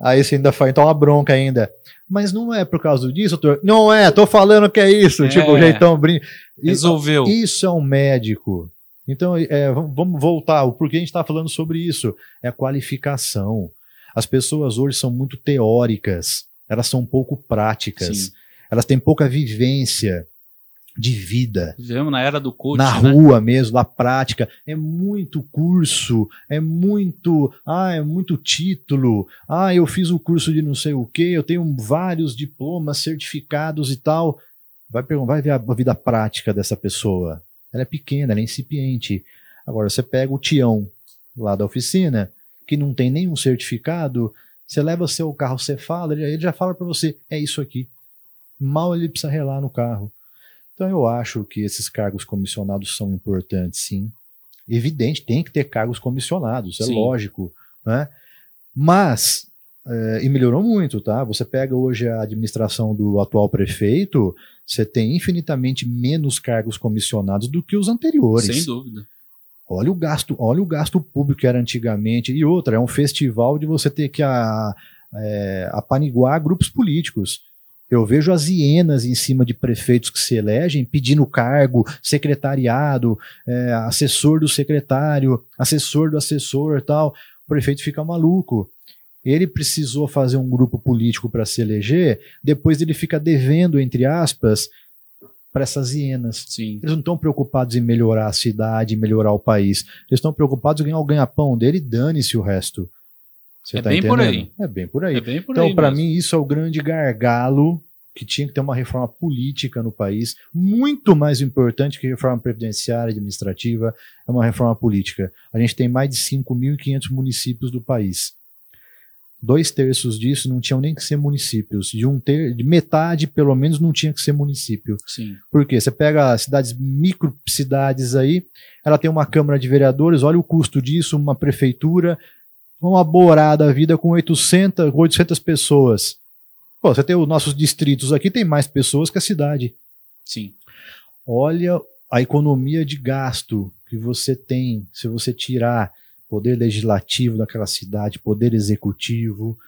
Aí você ainda faz, então uma bronca ainda. Mas não é por causa disso, doutor. Não é, tô falando que é isso. É, tipo, o jeitão brinco. Resolveu. Isso é um médico. Então, é, vamos voltar. O porquê a gente está falando sobre isso? É a qualificação. As pessoas hoje são muito teóricas, elas são pouco práticas, Sim. elas têm pouca vivência de vida. Vivemos na era do coach, Na né? rua mesmo, na prática. É muito curso, é muito, ah, é muito título. Ah, eu fiz o curso de não sei o que, eu tenho vários diplomas, certificados e tal. Vai, vai ver a vida prática dessa pessoa. Ela é pequena, ela é incipiente. Agora, você pega o Tião lá da oficina, que não tem nenhum certificado, você leva seu carro, você fala, ele já fala para você, é isso aqui. Mal ele precisa relar no carro. Então eu acho que esses cargos comissionados são importantes, sim. Evidente, tem que ter cargos comissionados, é sim. lógico. Né? Mas, é, e melhorou muito, tá? Você pega hoje a administração do atual prefeito, você tem infinitamente menos cargos comissionados do que os anteriores. Sem dúvida. Olha o gasto, olha o gasto público que era antigamente. E outra, é um festival de você ter que a, é, apaniguar grupos políticos. Eu vejo as hienas em cima de prefeitos que se elegem pedindo cargo, secretariado, é, assessor do secretário, assessor do assessor tal. O prefeito fica maluco. Ele precisou fazer um grupo político para se eleger, depois ele fica devendo, entre aspas, para essas hienas. Sim. Eles não estão preocupados em melhorar a cidade, melhorar o país. Eles estão preocupados em ganhar o ganha-pão dele e dane-se o resto. Você é tá bem entendendo? por aí. É bem por aí. É bem por então, para mim, isso é o grande gargalo que tinha que ter uma reforma política no país, muito mais importante que reforma previdenciária, administrativa, é uma reforma política. A gente tem mais de 5.500 municípios do país. Dois terços disso não tinham nem que ser municípios. De um ter, de metade, pelo menos, não tinha que ser município. Sim. Por quê? Você pega cidades, micro cidades aí, ela tem uma Câmara de Vereadores, olha o custo disso, uma prefeitura, uma borada a vida com 800, 800 pessoas. Pô, você tem os nossos distritos aqui, tem mais pessoas que a cidade. Sim. Olha a economia de gasto que você tem se você tirar poder legislativo daquela cidade, poder executivo.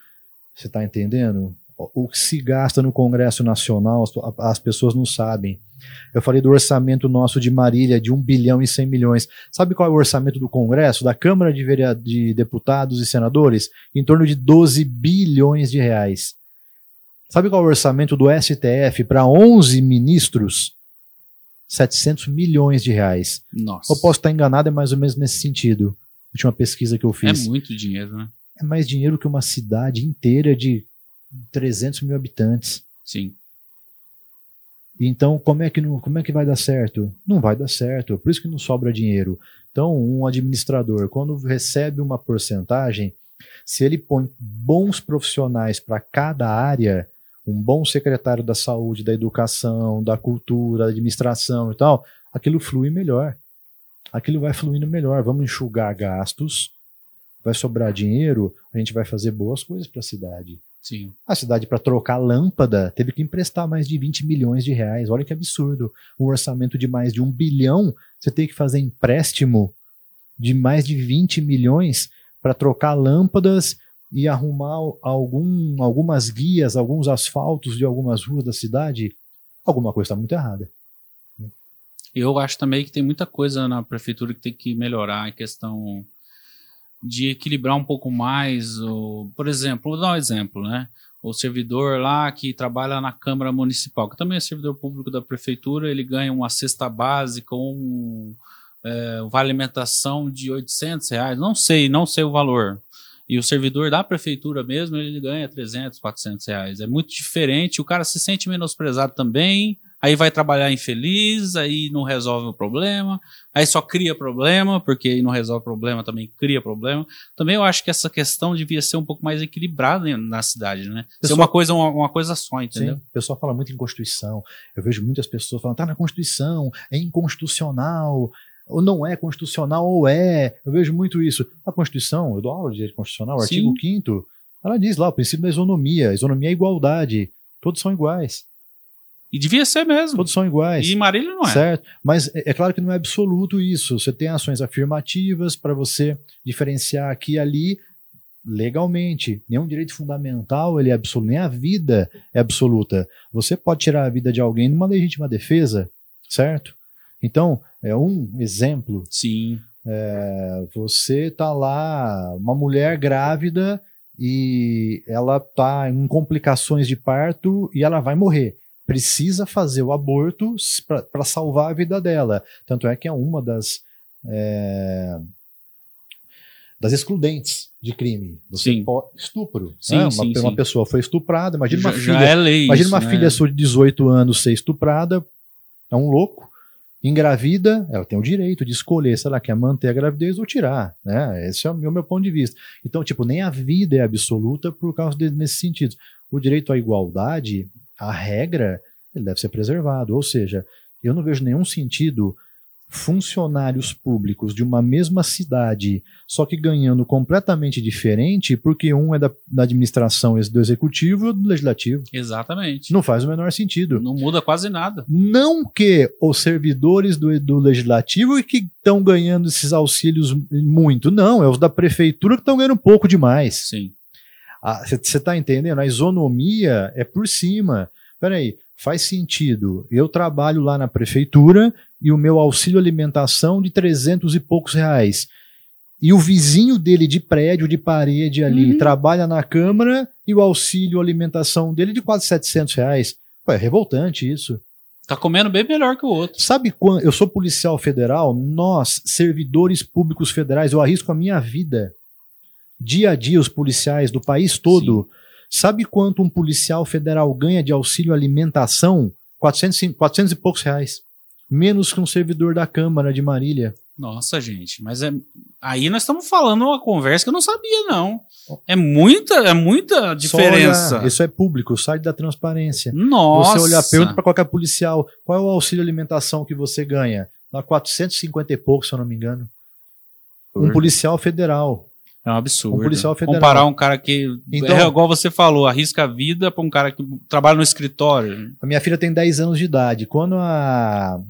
Você está entendendo? O que se gasta no Congresso Nacional, as pessoas não sabem. Eu falei do orçamento nosso de Marília, de 1 bilhão e 100 milhões. Sabe qual é o orçamento do Congresso, da Câmara de, de Deputados e Senadores? Em torno de 12 bilhões de reais. Sabe qual é o orçamento do STF para 11 ministros? 700 milhões de reais. Nossa. Eu posso estar enganado, é mais ou menos nesse sentido. Última pesquisa que eu fiz. É muito dinheiro, né? É mais dinheiro que uma cidade inteira de 300 mil habitantes. Sim. Então, como é que não, como é que vai dar certo? Não vai dar certo, por isso que não sobra dinheiro. Então, um administrador, quando recebe uma porcentagem, se ele põe bons profissionais para cada área, um bom secretário da saúde, da educação, da cultura, da administração e tal, aquilo flui melhor. Aquilo vai fluindo melhor. Vamos enxugar gastos, vai sobrar dinheiro, a gente vai fazer boas coisas para a cidade. Sim. A cidade, para trocar lâmpada, teve que emprestar mais de 20 milhões de reais. Olha que absurdo. Um orçamento de mais de um bilhão, você tem que fazer empréstimo de mais de 20 milhões para trocar lâmpadas e arrumar algum, algumas guias, alguns asfaltos de algumas ruas da cidade. Alguma coisa está muito errada. Eu acho também que tem muita coisa na prefeitura que tem que melhorar a questão de equilibrar um pouco mais, por exemplo, vou dar um exemplo, né? O servidor lá que trabalha na Câmara Municipal, que também é servidor público da prefeitura, ele ganha uma cesta básica, um, é, vale alimentação de 800 reais, não sei, não sei o valor. E o servidor da prefeitura mesmo, ele ganha 300, 400 reais. É muito diferente, o cara se sente menosprezado também, aí vai trabalhar infeliz, aí não resolve o problema, aí só cria problema, porque aí não resolve o problema, também cria problema. Também eu acho que essa questão devia ser um pouco mais equilibrada na cidade, né? Pessoal, ser uma coisa, uma, uma, coisa só, entendeu? Sim, o pessoal fala muito em Constituição. Eu vejo muitas pessoas falando, tá na Constituição, é inconstitucional, ou não é constitucional, ou é. Eu vejo muito isso. A Constituição, eu dou aula de direito constitucional, o artigo 5 Ela diz lá o princípio da isonomia. Isonomia é igualdade. Todos são iguais. E devia ser mesmo. Todos são iguais. E Marília não é. Certo? Mas é, é claro que não é absoluto isso. Você tem ações afirmativas para você diferenciar aqui e ali legalmente. Nenhum direito fundamental ele é absoluto, nem a vida é absoluta. Você pode tirar a vida de alguém numa legítima defesa, certo? Então, é um exemplo. Sim. É, você tá lá, uma mulher grávida e ela tá em complicações de parto e ela vai morrer precisa fazer o aborto para salvar a vida dela. Tanto é que é uma das, é, das excludentes de crime. Você sim. Pode, estupro. Sim, né? uma, sim, uma sim. pessoa foi estuprada, imagina já, uma já filha. é lei imagina isso, uma né? filha sua de 18 anos ser estuprada, é um louco. Engravida, ela tem o direito de escolher se ela quer manter a gravidez ou tirar, né? Esse é o meu, meu ponto de vista. Então, tipo, nem a vida é absoluta por causa de, nesse sentido. O direito à igualdade a regra ele deve ser preservado. Ou seja, eu não vejo nenhum sentido funcionários públicos de uma mesma cidade, só que ganhando completamente diferente, porque um é da, da administração do executivo e o do legislativo. Exatamente. Não faz o menor sentido. Não muda quase nada. Não que os servidores do, do legislativo que estão ganhando esses auxílios muito, não, é os da prefeitura que estão ganhando pouco demais. Sim. Você está entendendo? A isonomia é por cima. Peraí, faz sentido. Eu trabalho lá na prefeitura e o meu auxílio alimentação de 300 e poucos reais. E o vizinho dele de prédio, de parede ali, Uhum. trabalha na Câmara e o auxílio alimentação dele de quase 700 reais. Pô, é revoltante isso. Tá comendo bem melhor que o outro. Sabe quando eu sou policial federal? Nós, servidores públicos federais, eu arrisco a minha vida. Dia a dia, os policiais do país todo. Sabe quanto um policial federal ganha de auxílio alimentação? 400, e- 400 e poucos reais. Menos que um servidor da Câmara de Marília. Nossa, gente, mas é aí nós estamos falando uma conversa que eu não sabia não. É muita, é muita diferença. Olhar, isso é público, site da transparência. Nossa. Você olhar, pergunta para qualquer policial, qual é o auxílio alimentação que você ganha? Dá 450 e poucos, se eu não me engano. Um policial federal. É um absurdo. Um policial federal. Comparar um cara que Então- é igual você falou, arrisca a vida para um cara que trabalha no escritório. A minha filha tem 10 anos de idade. Quando a,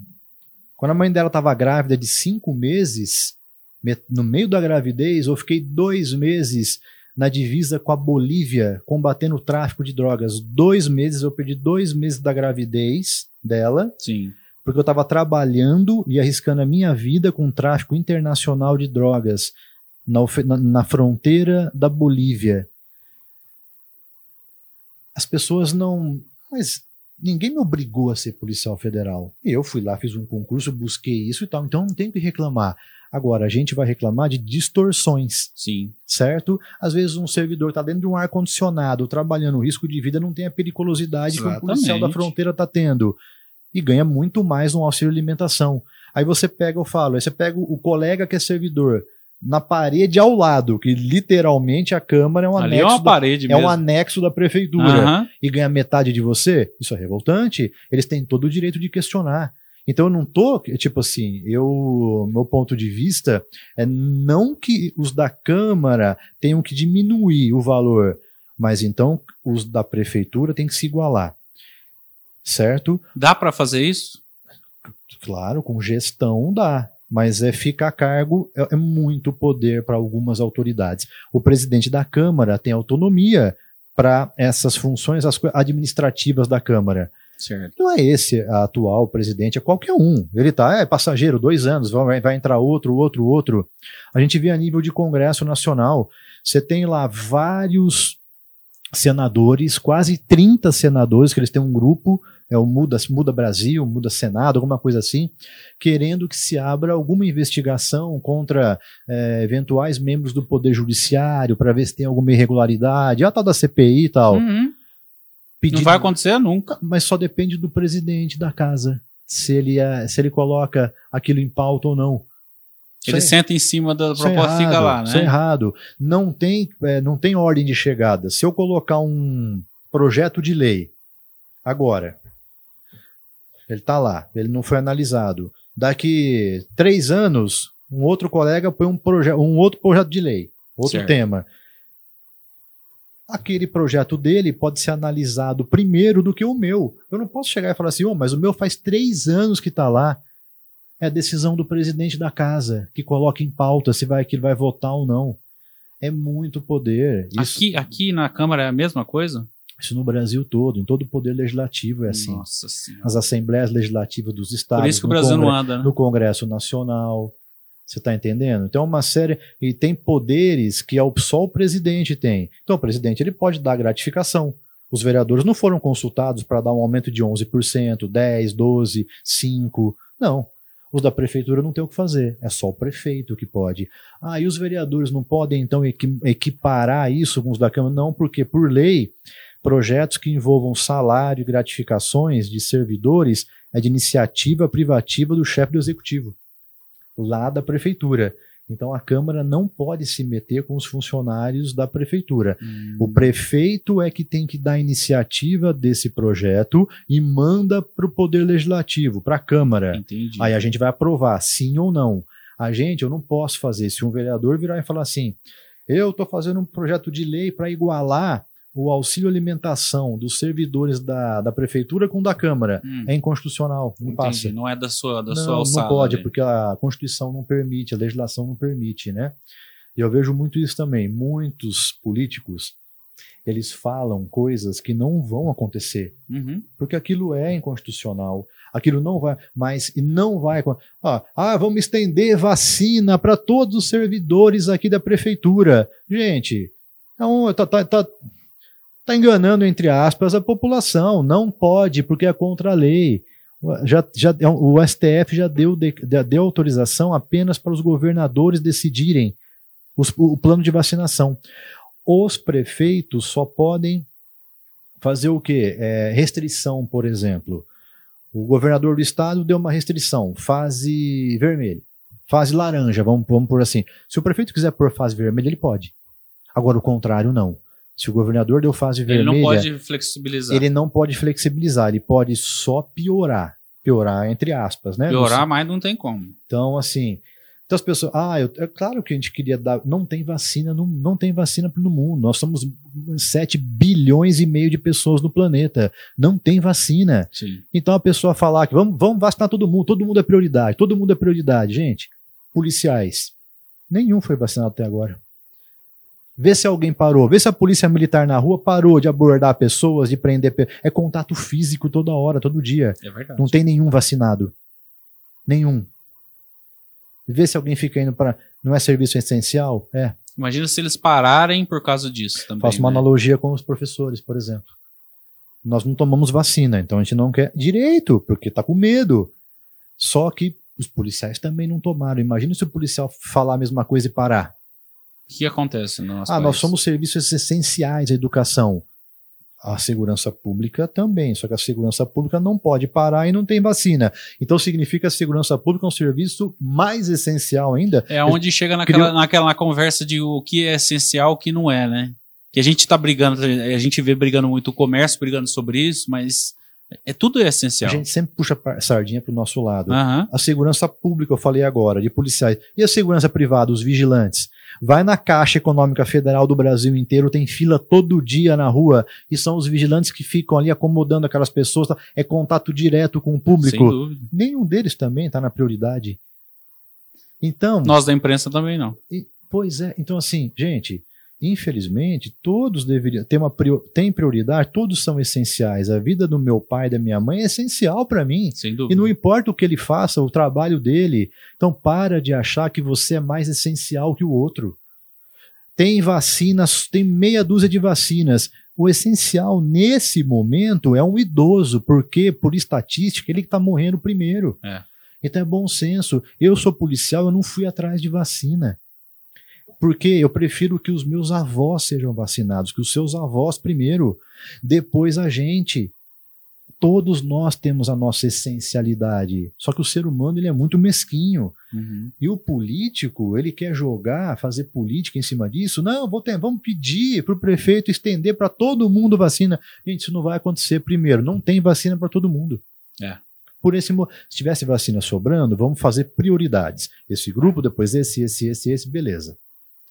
quando a mãe dela estava grávida de 5 meses, me- no meio da gravidez, eu fiquei dois meses na divisa com a Bolívia, combatendo o tráfico de drogas. Dois meses, eu perdi dois meses da gravidez dela, Sim. porque eu estava trabalhando e arriscando a minha vida com o tráfico internacional de drogas na, na- fronteira da Bolívia. As pessoas não. Mas ninguém me obrigou a ser policial federal. Eu fui lá, fiz um concurso, busquei isso e tal, então não tem o que reclamar. Agora, a gente vai reclamar de distorções, Sim. certo? Às vezes um servidor está dentro de um ar-condicionado, trabalhando, o risco de vida não tem a periculosidade que um policial da Exatamente. fronteira está tendo. E ganha muito mais no auxílio alimentação. Aí você pega, eu falo, aí você pega o colega que é servidor na parede ao lado, que literalmente a Câmara é um Ali é anexo uma da, parede é mesmo. um anexo da prefeitura Aham. e ganha metade de você, isso é revoltante. Eles têm todo o direito de questionar. Então eu não tô, tipo assim, eu, meu ponto de vista é não que os da Câmara tenham que diminuir o valor, mas então os da prefeitura têm que se igualar. Certo? Dá para fazer isso? Claro, com gestão dá, mas é fica a cargo, é, é muito poder para algumas autoridades. O presidente da Câmara tem autonomia para essas funções administrativas da Câmara. Certo. Não é esse a atual presidente, é qualquer um. Ele tá, é passageiro, dois anos, vai, vai entrar outro, outro, outro. A gente vê a nível de Congresso Nacional, você tem lá vários senadores, quase 30 senadores, que eles têm um grupo, é o Muda, Muda Brasil, Muda Senado, alguma coisa assim, querendo que se abra alguma investigação contra eh, eventuais membros do Poder Judiciário, para ver se tem alguma irregularidade, a tal da CPI e tal. Uhum. Não Pedido- vai acontecer nunca. mas só depende do presidente da casa se ele, é, se ele coloca aquilo em pauta ou não. Isso Ele é- senta em cima da é proposta e fica errado, lá, Isso é né? errado. Não tem, é, não tem ordem de chegada. Se eu colocar um projeto de lei agora, ele está lá, ele não foi analisado. Daqui três anos, um outro colega põe um, proje um outro projeto de lei, outro Certo. tema. aquele projeto dele pode ser analisado primeiro do que o meu. Eu não posso chegar e falar assim, oh, mas o meu faz três anos que está lá. É a decisão do presidente da casa que coloca em pauta se vai que ele vai votar ou não. É muito poder. Isso, aqui, aqui na Câmara é a mesma coisa? Isso no Brasil todo, em todo o poder legislativo é assim. Nossa Senhora. As assembleias legislativas dos estados. Por isso que o Brasil não anda, né? No Congresso Nacional. Você está entendendo? Então, uma série. E tem poderes que só o presidente tem. Então, o presidente ele pode dar gratificação. Os vereadores não foram consultados para dar um aumento de 11%, 10%, 12%, 5%. Não. Os da prefeitura não tem o que fazer. É só o prefeito que pode. Ah, e os vereadores não podem, então, equiparar isso com os da Câmara? Não, porque, por lei, projetos que envolvam salário e gratificações de servidores é de iniciativa privativa do chefe do executivo lá da prefeitura. Então a Câmara não pode se meter com os funcionários da prefeitura. Hum. O prefeito é que tem que dar iniciativa desse projeto e manda para o Poder Legislativo, para a Câmara. Entendi. Aí a gente vai aprovar, sim ou não. A gente, eu não posso fazer. Se um vereador virar e falar assim, eu estou fazendo um projeto de lei para igualar o auxílio alimentação dos servidores da, da prefeitura com o da Câmara. Hum. É inconstitucional, não Entendi. passa. Não é da sua, da não, sua alçada. Não pode, né? porque a Constituição não permite, a legislação não permite, né? E eu vejo muito isso também. Muitos políticos, eles falam coisas que não vão acontecer. Uhum. Porque aquilo é inconstitucional. Aquilo não vai, mas e não vai. Ah, ah vamos estender vacina para todos os servidores aqui da prefeitura. Gente, é um, tá, tá, tá, está enganando, entre aspas, a população. Não pode, porque é contra a lei. Já, já, é o STF já deu, já deu autorização apenas para os governadores decidirem os, o plano de vacinação. Os prefeitos só podem fazer o quê? É, restrição, por exemplo. O governador do estado deu uma restrição, fase vermelha, fase laranja, vamos, vamos por assim. Se o prefeito quiser pôr fase vermelha, ele pode. Agora, o contrário, não. Se o governador deu fase vermelha. Ele não pode flexibilizar. Ele não pode flexibilizar, ele pode só piorar. Piorar, entre aspas, né? Piorar, mas não tem como. Então, assim. Então as pessoas. Ah, eu, é claro que a gente queria dar. Não tem vacina, não, não tem vacina no mundo. Nós somos 7 bilhões e meio de pessoas no planeta. Não tem vacina. Sim. Então a pessoa falar que vamos, vamos vacinar todo mundo, todo mundo é prioridade, todo mundo é prioridade. Gente, policiais. Nenhum foi vacinado até agora. Vê se alguém parou, vê se a polícia militar na rua parou de abordar pessoas, de prender. É contato físico toda hora, todo dia. É verdade. Não tem nenhum vacinado. Nenhum. Vê se alguém fica indo para. Não é serviço essencial? É. Imagina se eles pararem por causa disso também. Faço uma né? analogia com os professores, por exemplo. Nós não tomamos vacina, então a gente não quer direito, porque tá com medo. Só que os policiais também não tomaram. Imagina se o policial falar a mesma coisa e parar. O que acontece no nosso Ah, país? nós somos serviços essenciais à educação. A segurança pública também, só que a segurança pública não pode parar e não tem vacina. Então significa que a segurança pública é um serviço mais essencial ainda. É onde chega naquela, naquela na conversa de o que é essencial e o que não é, né? Que a gente está brigando, a gente vê brigando muito o comércio, brigando sobre isso, mas é tudo é essencial. A gente sempre puxa a sardinha para o nosso lado. Uhum. A segurança pública, eu falei agora, de policiais. E a segurança privada, os vigilantes? Vai na Caixa Econômica Federal do Brasil inteiro, tem fila todo dia na rua, e são os vigilantes que ficam ali acomodando aquelas pessoas, tá? é contato direto com o público. Sem dúvida. Nenhum deles também está na prioridade. Então. Nós da imprensa também não. E, pois é, então assim, gente, Infelizmente, todos deveriam ter uma tem prioridade, todos são essenciais. A vida do meu pai, da minha mãe é essencial para mim. E não importa o que ele faça, o trabalho dele. Então para de achar que você é mais essencial que o outro. Tem vacinas, tem meia dúzia de vacinas. O essencial nesse momento é um idoso, porque por estatística ele está morrendo primeiro. É. Então é bom senso. Eu sou policial, eu não fui atrás de vacina. Porque eu prefiro que os meus avós sejam vacinados, que os seus avós primeiro, depois a gente. Todos nós temos a nossa essencialidade. Só que o ser humano ele é muito mesquinho. Uhum. E o político, ele quer jogar, fazer política em cima disso. Não, vou ter, vamos pedir para o prefeito estender para todo mundo vacina. Gente, isso não vai acontecer. Primeiro, não tem vacina para todo mundo. É por esse se tivesse vacina sobrando, vamos fazer prioridades. Esse grupo, depois esse, esse, esse, esse, beleza.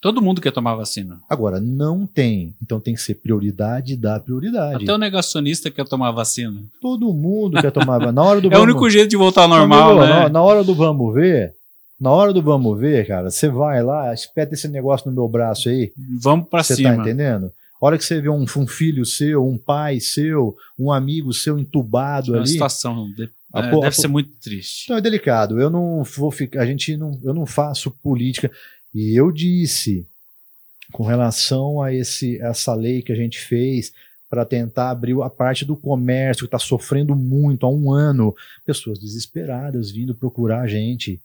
Todo mundo quer tomar vacina. Agora, não tem. Então tem que ser prioridade da prioridade. Até o negacionista quer tomar vacina. Todo mundo quer tomar vacina. Na hora do É o único jeito de voltar ao normal, Amigo, né? na, na hora do vamos ver, na hora do vamos ver, cara, você vai lá, espeta esse negócio no meu braço aí. Vamos pra Você cima. tá entendendo? A hora que você vê um, um filho seu, um pai seu, um amigo seu entubado É uma ali. situação de- A é, deve a ser muito triste. Então é delicado. Eu não vou ficar. A gente não. Eu não faço política. E eu disse, com relação a esse, essa lei que a gente fez para tentar abrir a parte do comércio que está sofrendo muito há um ano, pessoas desesperadas vindo procurar a gente.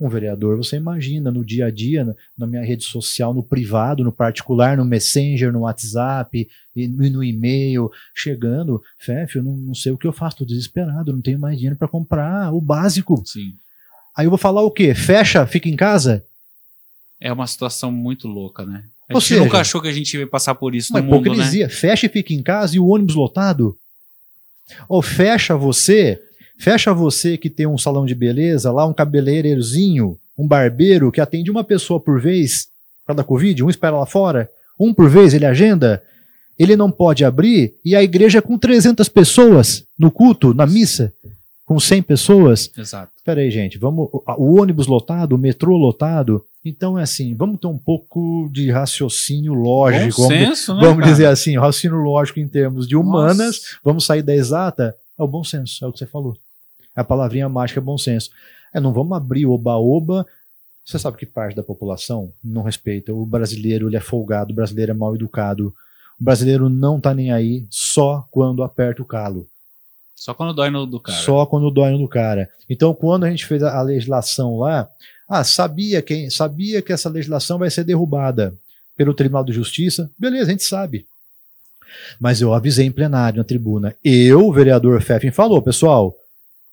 Um vereador, você imagina, no dia a dia, na, minha rede social, no privado, no particular, no Messenger, no WhatsApp e no, e-mail, chegando, Fef, eu não, não sei o que eu faço, tô desesperado, não tenho mais dinheiro para comprar o básico. Sim. Aí eu vou falar o quê? Fecha, fica em casa? É uma situação muito louca, né? A Ou gente seja, nunca achou que a gente ia passar por isso Uma no mundo, né? hipocrisia. Fecha e fica em casa e o ônibus lotado? Ou fecha você, fecha você que tem um salão de beleza, lá um cabeleireirozinho, um barbeiro que atende uma pessoa por vez para da Covid, um espera lá fora, um por vez ele agenda, ele não pode abrir e a igreja é com 300 pessoas no culto, na missa, com 100 pessoas. Exato. Espera aí, gente, vamos, o ônibus lotado, o metrô lotado. Então é assim, vamos ter um pouco de raciocínio lógico, Bom vamos, senso, né, vamos dizer assim, raciocínio lógico em termos de humanas, Nossa. vamos sair da exata, é o bom senso, é o que você falou. A palavrinha mágica é bom senso. É, não vamos abrir oba-oba. Você sabe que parte da população não respeita. O brasileiro ele é folgado, o brasileiro é mal educado. O brasileiro não tá nem aí só quando aperta o calo. Só quando dói no do cara. Só quando dói no cara. Então, quando a gente fez a legislação lá, ah, sabia quem sabia que essa legislação vai ser derrubada pelo Tribunal de Justiça? Beleza, a gente sabe. Mas eu avisei em plenário, na tribuna. Eu, vereador Feffin, falou, pessoal,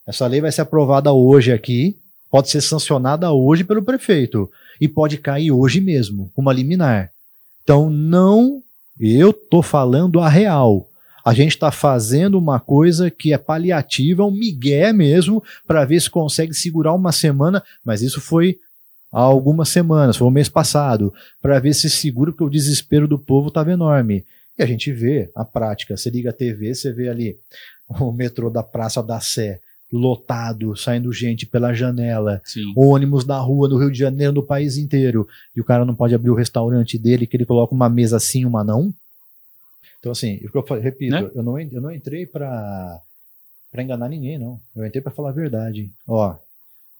essa lei vai ser aprovada hoje aqui, pode ser sancionada hoje pelo prefeito e pode cair hoje mesmo, uma liminar. Então, não, eu tô falando a real. A gente está fazendo uma coisa que é paliativa, um migué mesmo, para ver se consegue segurar uma semana, mas isso foi há algumas semanas, foi o mês passado, para ver se segura, porque o desespero do povo estava enorme. E a gente vê a prática. Você liga a TV, você vê ali o metrô da Praça da Sé lotado, saindo gente pela janela, Sim. ônibus na rua no Rio de Janeiro, no país inteiro, e o cara não pode abrir o restaurante dele, que ele coloca uma mesa sim, uma não. Então, assim, o que eu falei, repito, Né? eu, não, eu não entrei pra, pra enganar ninguém, não. Eu entrei pra falar a verdade. Ó,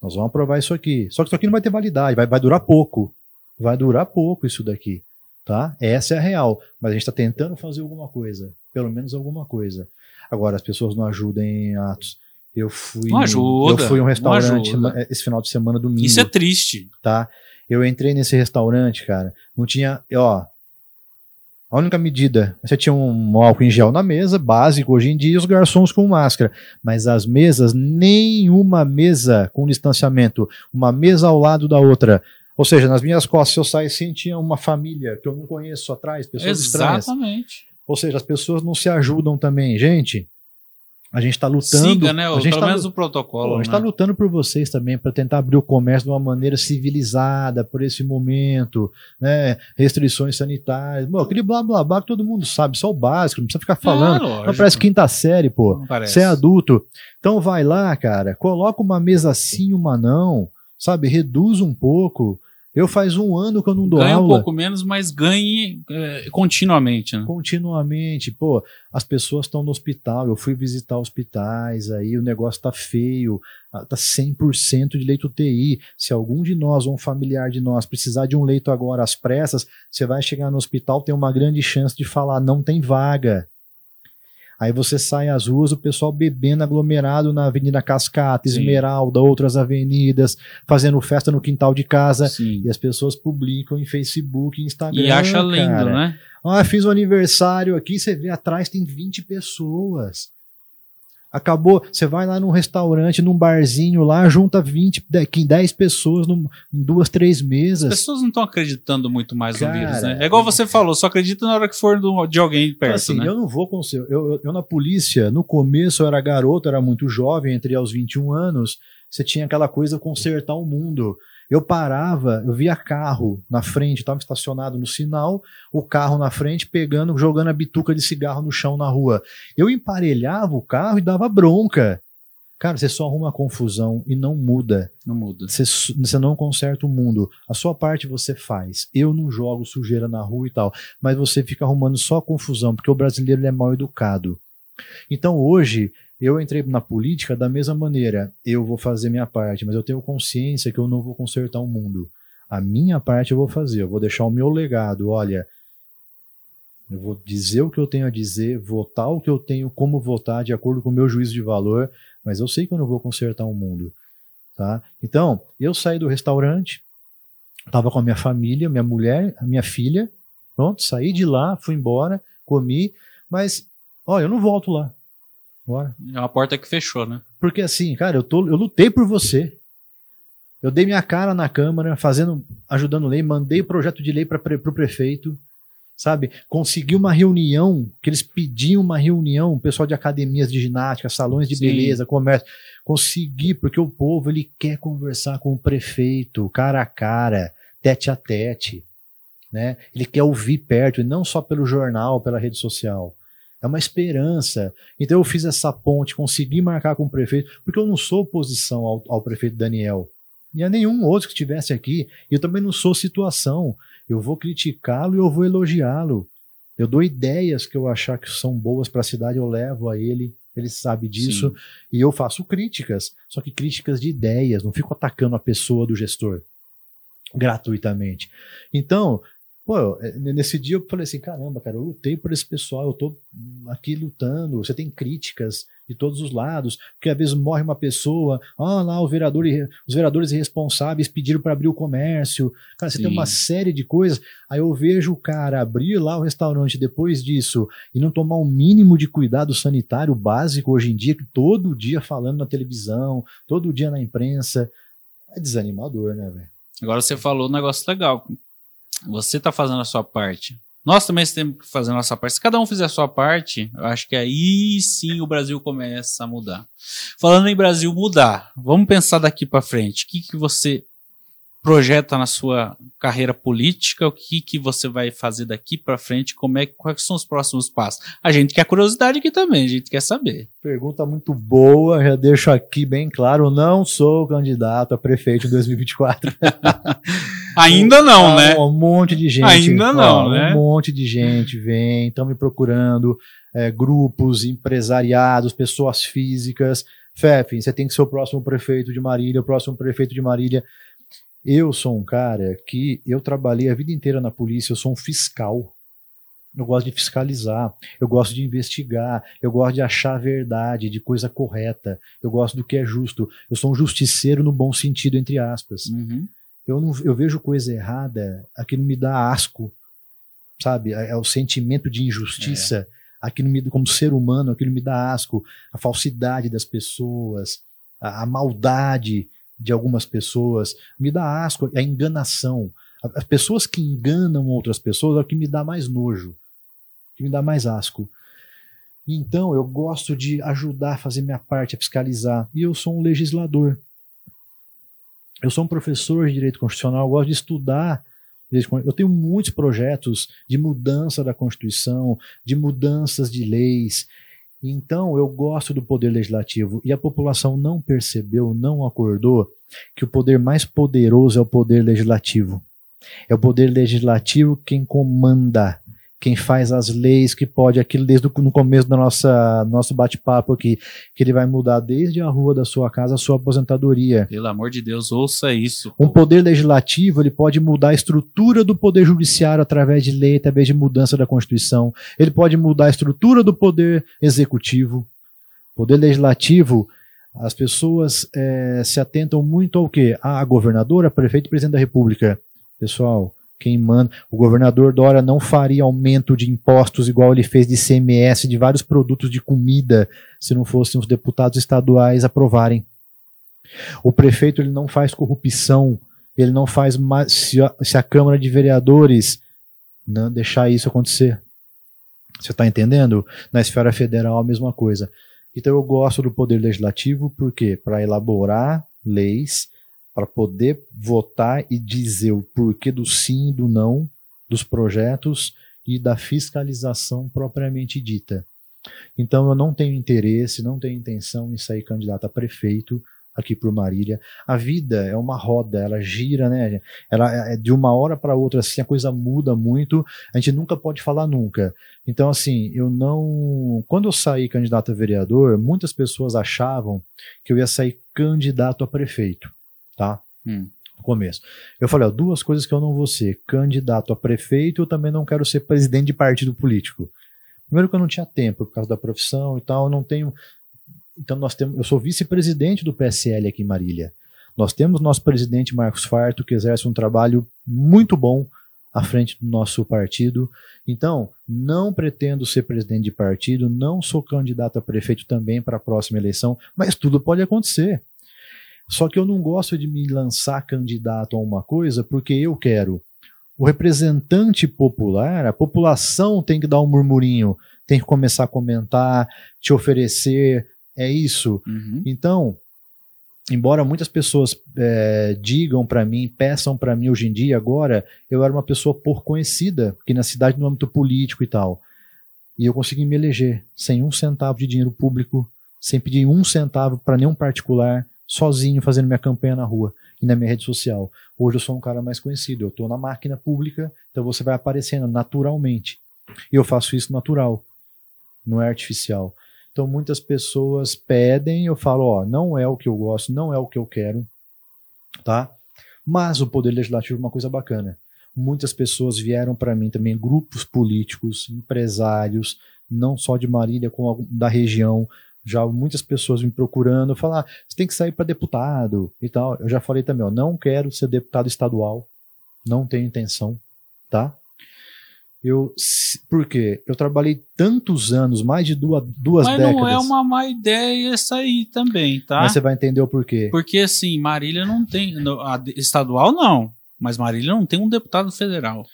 nós vamos aprovar isso aqui. Só que isso aqui não vai ter validade, vai, vai durar pouco. Vai durar pouco isso daqui, tá? Essa é a real. Mas a gente está tentando fazer alguma coisa, pelo menos alguma coisa. Agora, as pessoas não ajudam em atos. Eu fui, Não ajuda, eu fui um restaurante ajuda. esse final de semana, domingo Isso é triste. tá? Eu entrei nesse restaurante, cara, não tinha, ó, a única medida, você tinha um álcool em gel na mesa, básico hoje em dia, e os garçons com máscara, mas as mesas, nenhuma mesa com distanciamento, uma mesa ao lado da outra. Ou seja, nas minhas costas, se eu sair assim, tinha uma família que eu não conheço atrás, pessoas estranhas. Exatamente. Ou seja, as pessoas não se ajudam também. Gente, a gente está lutando. Siga, né? a gente Pelo tá menos o protocolo. Pô, a gente né? está lutando por vocês também, para tentar abrir o comércio de uma maneira civilizada por esse momento, né? Restrições sanitárias. Bom, aquele blá blá blá que todo mundo sabe, só o básico, não precisa ficar falando. É, não parece quinta série, pô. Você é adulto. Então vai lá, cara, coloca uma mesa sim, uma não, sabe? Reduz um pouco. Eu faz um ano que eu não dou Ganha um aula. pouco menos, mas ganhe é, continuamente, né? Continuamente, pô, as pessoas estão no hospital, eu fui visitar hospitais, aí o negócio tá feio, ah, tá 100% de leito UTI. Se algum de nós ou um familiar de nós precisar de um leito agora às pressas, você vai chegar no hospital, tem uma grande chance de falar não tem vaga. Aí você sai às ruas, o pessoal bebendo aglomerado na Avenida Cascata, Sim. Esmeralda, outras avenidas, fazendo festa no quintal de casa. Sim. E as pessoas publicam em Facebook, Instagram. E acha lindo, cara. né? Ah, fiz um aniversário aqui, você vê atrás tem 20 pessoas. Acabou, você vai lá num restaurante, num barzinho lá, junta 20, 10 pessoas num, em duas, três As mesas. pessoas não estão acreditando muito mais no Cara, vírus, né? É igual você falou, só acredita na hora que for de alguém perto, assim, né? eu não vou com eu, eu, eu na polícia, no começo eu era garoto, era muito jovem, entrei aos 21 anos, você tinha aquela coisa consertar o mundo. Eu parava, eu via carro na frente, estava estacionado no sinal, o carro na frente pegando, jogando a bituca de cigarro no chão na rua. Eu emparelhava o carro e dava bronca. Cara, você só arruma confusão e não muda. Não muda. Você, você não conserta o mundo. A sua parte você faz. Eu não jogo sujeira na rua e tal. Mas você fica arrumando só confusão, porque o brasileiro é mal educado. Então hoje, eu entrei na política da mesma maneira. Eu vou fazer minha parte, mas eu tenho consciência que eu não vou consertar o mundo. A minha parte eu vou fazer. Eu vou deixar o meu legado. Olha, eu vou dizer o que eu tenho a dizer, votar o que eu tenho como votar, de acordo com o meu juízo de valor, mas eu sei que eu não vou consertar o mundo. Tá? Então, eu saí do restaurante, estava com a minha família, minha mulher, a minha filha, pronto, saí de lá, fui embora, comi, mas, ó, eu não volto lá. Bora. É uma porta que fechou, né? Porque assim, cara, eu, tô, eu lutei por você. Eu dei minha cara na Câmara, fazendo, ajudando lei, mandei projeto de lei para o prefeito sabe? Conseguir uma reunião, que eles pediam uma reunião, o pessoal de academias de ginástica, salões de Sim. beleza, comércio, conseguir, porque o povo ele quer conversar com o prefeito, cara a cara, tete a tete, né? Ele quer ouvir perto, e não só pelo jornal, pela rede social. É uma esperança. Então eu fiz essa ponte, consegui marcar com o prefeito, porque eu não sou oposição ao, ao prefeito Daniel. E a nenhum outro que estivesse aqui. Eu também não sou situação. Eu vou criticá-lo e eu vou elogiá-lo. Eu dou ideias que eu achar que são boas para a cidade, eu levo a ele, ele sabe disso, Sim. e eu faço críticas, só que críticas de ideias, não fico atacando a pessoa do gestor gratuitamente. Então, Pô, é, nesse dia eu falei assim, caramba, cara, eu lutei por esse pessoal, eu tô aqui lutando, você tem críticas de todos os lados, porque às vezes morre uma pessoa, ah lá, o vereador, os vereadores irresponsáveis pediram para abrir o comércio, cara, você Sim. tem uma série de coisas, aí eu vejo o cara abrir lá o restaurante depois disso e não tomar um mínimo de cuidado sanitário básico hoje em dia, que todo dia falando na televisão, todo dia na imprensa, é desanimador, né, velho? Agora você falou um negócio legal, você está fazendo a sua parte. Nós também temos que fazer a nossa parte. Se cada um fizer a sua parte, eu acho que aí sim o Brasil começa a mudar. Falando em Brasil mudar, vamos pensar daqui para frente. O que, que você projeta na sua carreira política, o que, que você vai fazer daqui para frente, como é, quais são os próximos passos. A gente quer curiosidade aqui também, a gente quer saber. Pergunta muito boa, já deixo aqui bem claro, não sou candidato a prefeito em 2024. Ainda não, um, né? Um monte de gente. Ainda não, né? Um monte de gente vem, estão me procurando, é, grupos, empresariados, pessoas físicas. Fefe, você tem que ser o próximo prefeito de Marília, o próximo prefeito de Marília. Eu sou um cara que eu trabalhei a vida inteira na polícia, eu sou um fiscal. Eu gosto de fiscalizar, eu gosto de investigar, eu gosto de achar a verdade, de coisa correta, eu gosto do que é justo. Eu sou um justiceiro no bom sentido, entre aspas. Uhum. Eu, não, eu vejo coisa errada, aquilo me dá asco, sabe? É, é o sentimento de injustiça, é. aquilo me, como ser humano, aquilo me dá asco. A falsidade das pessoas, a, a maldade de algumas pessoas, me dá asco, a enganação. As pessoas que enganam outras pessoas é o que me dá mais nojo, que me dá mais asco. Então, eu gosto de ajudar a fazer minha parte, a fiscalizar. E eu sou um legislador. Eu sou um professor de direito constitucional, gosto de estudar. Eu tenho muitos projetos de mudança da Constituição, de mudanças de leis. Então, eu gosto do poder legislativo e a população não percebeu, não acordou que o poder mais poderoso é o poder legislativo. É o poder legislativo quem comanda, quem faz as leis, que pode aquilo desde o no começo do nossa, nosso bate-papo aqui, que ele vai mudar desde a rua da sua casa a sua aposentadoria. Pelo amor de Deus, ouça isso. Um poder legislativo, ele pode mudar a estrutura do poder judiciário através de lei, através de mudança da Constituição. Ele pode mudar a estrutura do poder executivo. Poder legislativo, as pessoas é, se atentam muito ao quê? A governadora, prefeito e presidente da República. Pessoal, quem manda. O governador Dória não faria aumento de impostos igual ele fez de CMS de vários produtos de comida se não fossem os deputados estaduais aprovarem. O prefeito ele não faz corrupção, ele não faz se, a, se a Câmara de Vereadores não deixar isso acontecer. Você está entendendo? Na esfera federal a mesma coisa. Então eu gosto do poder legislativo porque para elaborar leis, para poder votar e dizer o porquê do sim e do não dos projetos e da fiscalização propriamente dita. Então eu não tenho interesse, não tenho intenção em sair candidato a prefeito aqui por Marília. A vida é uma roda, ela gira, né? Ela é de uma hora para outra assim, a coisa muda muito. A gente nunca pode falar nunca. Então assim, eu não, quando eu saí candidato a vereador, muitas pessoas achavam que eu ia sair candidato a prefeito, tá? Hum. No começo. Eu falei, ó, duas coisas que eu não vou ser, candidato a prefeito, eu também não quero ser presidente de partido político. Primeiro que eu não tinha tempo por causa da profissão e tal, eu não tenho então nós temos, eu sou vice-presidente do PSL aqui em Marília. Nós temos nosso presidente Marcos Farto que exerce um trabalho muito bom à frente do nosso partido. Então, não pretendo ser presidente de partido, não sou candidato a prefeito também para a próxima eleição, mas tudo pode acontecer. Só que eu não gosto de me lançar candidato a uma coisa porque eu quero. O representante popular, a população tem que dar um murmurinho, tem que começar a comentar, te oferecer é isso. Uhum. Então, embora muitas pessoas é, digam para mim, peçam para mim hoje em dia, agora, eu era uma pessoa por conhecida, aqui na cidade no âmbito político e tal. E eu consegui me eleger sem um centavo de dinheiro público, sem pedir um centavo para nenhum particular, sozinho fazendo minha campanha na rua e na minha rede social. Hoje eu sou um cara mais conhecido, eu estou na máquina pública, então você vai aparecendo naturalmente. E eu faço isso natural, não é artificial. Então muitas pessoas pedem, eu falo, ó, não é o que eu gosto, não é o que eu quero, tá? Mas o poder legislativo é uma coisa bacana. Muitas pessoas vieram para mim também, grupos políticos, empresários, não só de Marília, como da região, já muitas pessoas me procurando, falar, ah, você tem que sair para deputado e tal. Eu já falei também, ó, não quero ser deputado estadual, não tenho intenção, tá? Eu, por quê? Eu trabalhei tantos anos, mais de duas, duas Mas décadas. Mas não é uma má ideia essa aí também, tá? Mas você vai entender o porquê. Porque assim, Marília não tem. Estadual não, mas Marília não tem um deputado federal.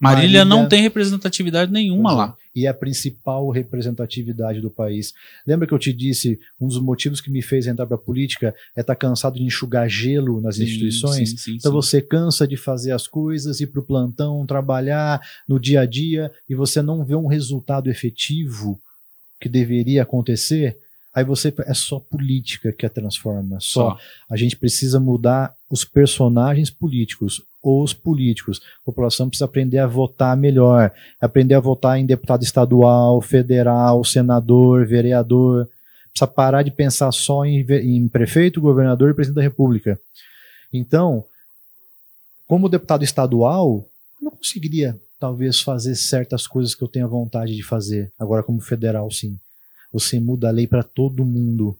Marília, Marília, não tem representatividade nenhuma lá. E é a principal representatividade do país. Lembra que eu te disse, um dos motivos que me fez entrar para a política é estar tá cansado de enxugar gelo nas sim, instituições? Sim, sim, então você cansa de fazer as coisas, ir para o plantão, trabalhar no dia a dia, e você não vê um resultado efetivo que deveria acontecer, aí você é só política que a transforma. Só. só. A gente precisa mudar os personagens políticos os políticos. A população precisa aprender a votar melhor, aprender a votar em deputado estadual, federal, senador, vereador. Precisa parar de pensar só em, em prefeito, governador e presidente da República. Então, como deputado estadual, eu não conseguiria talvez fazer certas coisas que eu tenho vontade de fazer. Agora, como federal, sim. Você muda a lei para todo mundo.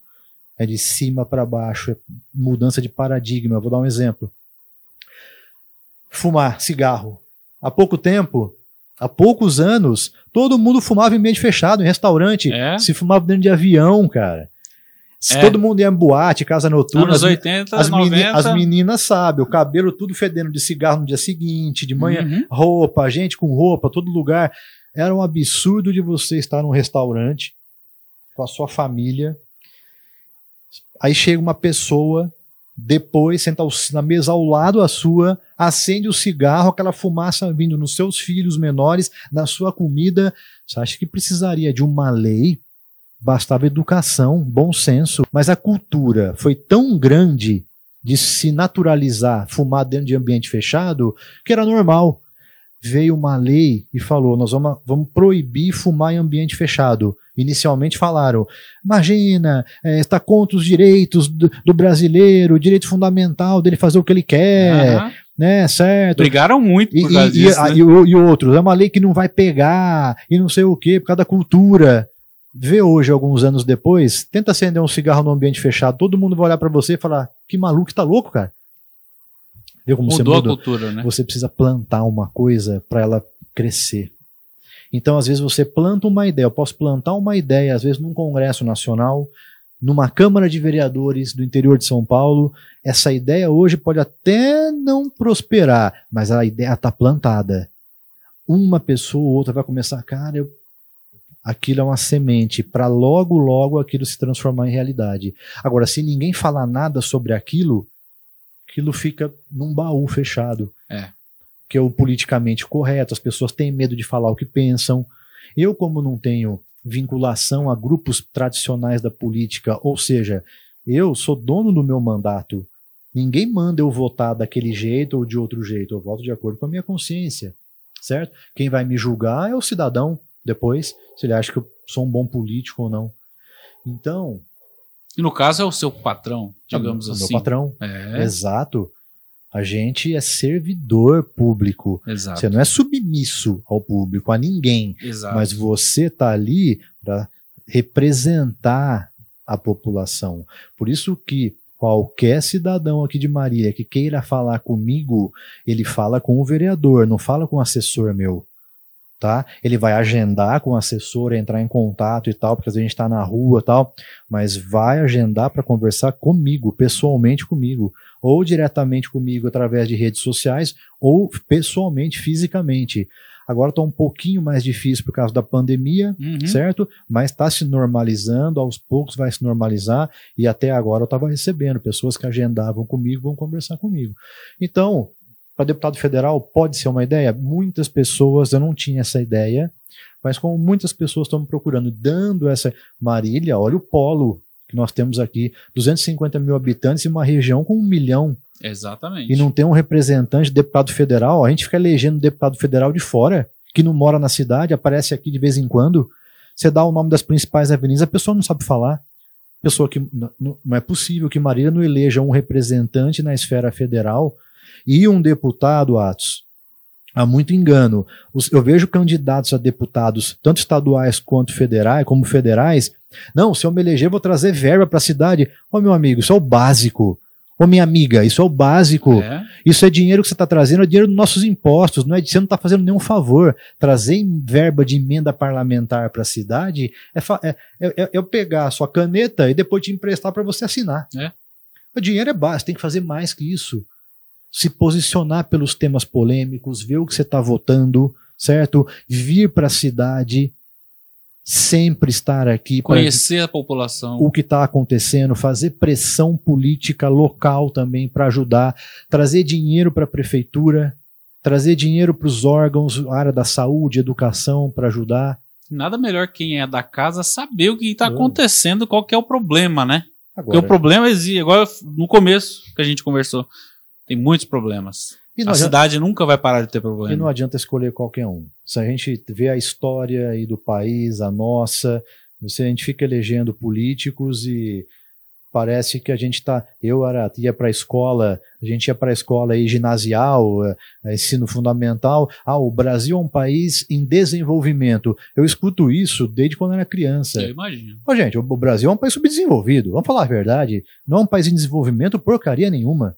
É de cima para baixo, é mudança de paradigma. vou dar um exemplo fumar cigarro. Há pouco tempo, há poucos anos, todo mundo fumava em ambiente fechado, em restaurante. É? Se fumava dentro de avião, cara. Se é. todo mundo ia em boate, casa noturna. Anos 80, as, 90. Meni, as meninas sabem, o cabelo tudo fedendo de cigarro no dia seguinte, de manhã, uhum. roupa, gente com roupa, todo lugar. Era um absurdo de você estar num restaurante com a sua família. Aí chega uma pessoa depois senta na mesa ao lado a sua, acende o cigarro, aquela fumaça vindo nos seus filhos menores, na sua comida. Você acha que precisaria de uma lei? Bastava educação, bom senso. Mas a cultura foi tão grande de se naturalizar fumar dentro de ambiente fechado que era normal. Veio uma lei e falou: nós vamos, vamos proibir fumar em ambiente fechado inicialmente falaram: imagina, é, está contra os direitos do, do, brasileiro, o direito fundamental dele fazer o que ele quer. Uhum. Né, certo? Brigaram muito por e, causa e, disso. né? e, e, outros, é uma lei que não vai pegar, e não sei o que, por causa da cultura. Vê hoje, alguns anos depois, tenta acender um cigarro no ambiente fechado, todo mundo vai olhar para você e falar: que maluco, tá louco, cara? Vê como Mudou você muda? a cultura, né? Você precisa plantar uma coisa para ela crescer. Então, às vezes, você planta uma ideia. Eu posso plantar uma ideia, às vezes, num Congresso Nacional, numa Câmara de Vereadores do interior de São Paulo. Essa ideia hoje pode até não prosperar, mas a ideia está plantada. Uma pessoa ou outra vai começar, cara, eu... aquilo é uma semente, para logo, logo aquilo se transformar em realidade. Agora, se ninguém falar nada sobre aquilo, aquilo fica num baú fechado. É. Que é o politicamente correto, as pessoas têm medo de falar o que pensam. Eu, como não tenho vinculação a grupos tradicionais da política, ou seja, eu sou dono do meu mandato. Ninguém manda eu votar daquele jeito ou de outro jeito. Eu voto de acordo com a minha consciência, certo? Quem vai me julgar é o cidadão depois, se ele acha que eu sou um bom político ou não. Então. E no caso é o seu patrão, digamos é, assim. Meu patrão. É. Exato. A gente é servidor público. Exato. Você não é submisso ao público, a ninguém. Exato. Mas você está ali para representar a população. Por isso que qualquer cidadão aqui de Marília que queira falar comigo, ele fala com o vereador, não fala com o assessor meu. Tá? Ele vai agendar com o assessor, entrar em contato e tal, porque a gente está na rua e tal, mas vai agendar para conversar comigo, pessoalmente comigo, ou diretamente comigo através de redes sociais, ou pessoalmente, fisicamente. Agora está um pouquinho mais difícil por causa da pandemia, Uhum. certo? Mas está se normalizando, aos poucos vai se normalizar, e até agora eu estava recebendo pessoas que agendavam comigo, vão conversar comigo. Então, para deputado federal, pode ser uma ideia? Muitas pessoas, eu não tinha essa ideia, mas como muitas pessoas estão me procurando, dando essa. Marília, olha o polo que nós temos aqui: 250 mil habitantes e uma região com um milhão. Exatamente. E não tem um representante, deputado federal. A gente fica elegendo deputado federal de fora, que não mora na cidade, aparece aqui de vez em quando. Você dá o nome das principais avenidas, a pessoa não sabe falar. Pessoa que n- n- não é possível que Marília não eleja um representante na esfera federal e um deputado, Atos. Há muito engano. Eu vejo candidatos a deputados, tanto estaduais quanto federais, como federais. Não, se eu me eleger, eu vou trazer verba para a cidade. Ô, meu amigo, isso é o básico. Ô, minha amiga, isso é o básico. É. Isso é dinheiro que você está trazendo, é dinheiro dos nossos impostos, não é, você não está fazendo nenhum favor. Trazer verba de emenda parlamentar para a cidade é, fa- é, é- é eu pegar a sua caneta e depois te emprestar para você assinar. É. O dinheiro é básico, tem que fazer mais que isso. Se posicionar pelos temas polêmicos, ver o que você está votando, certo? Vir para a cidade, sempre estar aqui para Conhecer a população. o que está acontecendo, fazer pressão política local também para ajudar, trazer dinheiro para a prefeitura, trazer dinheiro para os órgãos, área da saúde, educação, para ajudar. Nada melhor quem é da casa saber o que está É. acontecendo, qual que é o problema, né? Porque Agora, o problema existe. Agora, no começo que a gente conversou, tem muitos problemas. e, A adianta, cidade nunca vai parar de ter e não problema. adianta escolher qualquer um. Se a gente vê a história aí do país, a nossa, você, a gente fica elegendo políticos e parece que a gente está. Eu era, ia para a escola, a gente ia para a escola aí, ginasial, eh, ensino fundamental. Ah, o Brasil é um país em desenvolvimento. Eu escuto isso desde quando era criança. Eu imagino. Ô, gente, o Brasil é um país subdesenvolvido. Vamos falar a verdade. Não é um país em desenvolvimento porcaria nenhuma.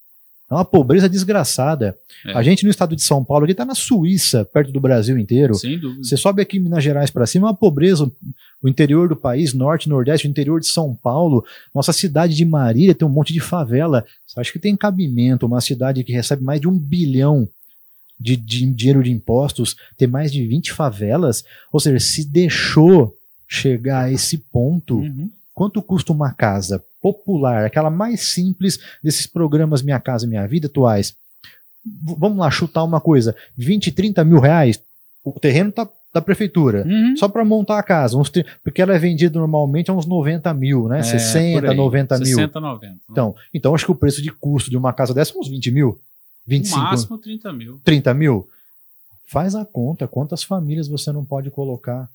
É uma pobreza desgraçada. É. A gente no estado de São Paulo aqui está na Suíça, perto do Brasil inteiro. Sem dúvida. Você sobe aqui em Minas Gerais para cima, é uma pobreza. O interior do país, norte, nordeste, o interior de São Paulo, nossa cidade de Marília tem um monte de favela. Você acha que tem cabimento uma cidade que recebe mais de um bilhão de, de dinheiro de impostos ter mais de 20 favelas? Ou seja, se deixou chegar a esse ponto, Uhum. quanto custa uma casa popular, aquela mais simples desses programas Minha Casa Minha Vida atuais? V- vamos lá chutar uma coisa: 20, 30 mil reais. O terreno tá da prefeitura. Uhum. Só para montar a casa, uns porque ela é vendida normalmente a uns 90 mil, né? É, 60, por aí. 90 mil. 60, 90. né? Então, então acho que o preço de custo de uma casa dessa é uns 20 mil, no 25, máximo 30 mil. 30 mil. Faz a conta, quantas famílias você não pode colocar?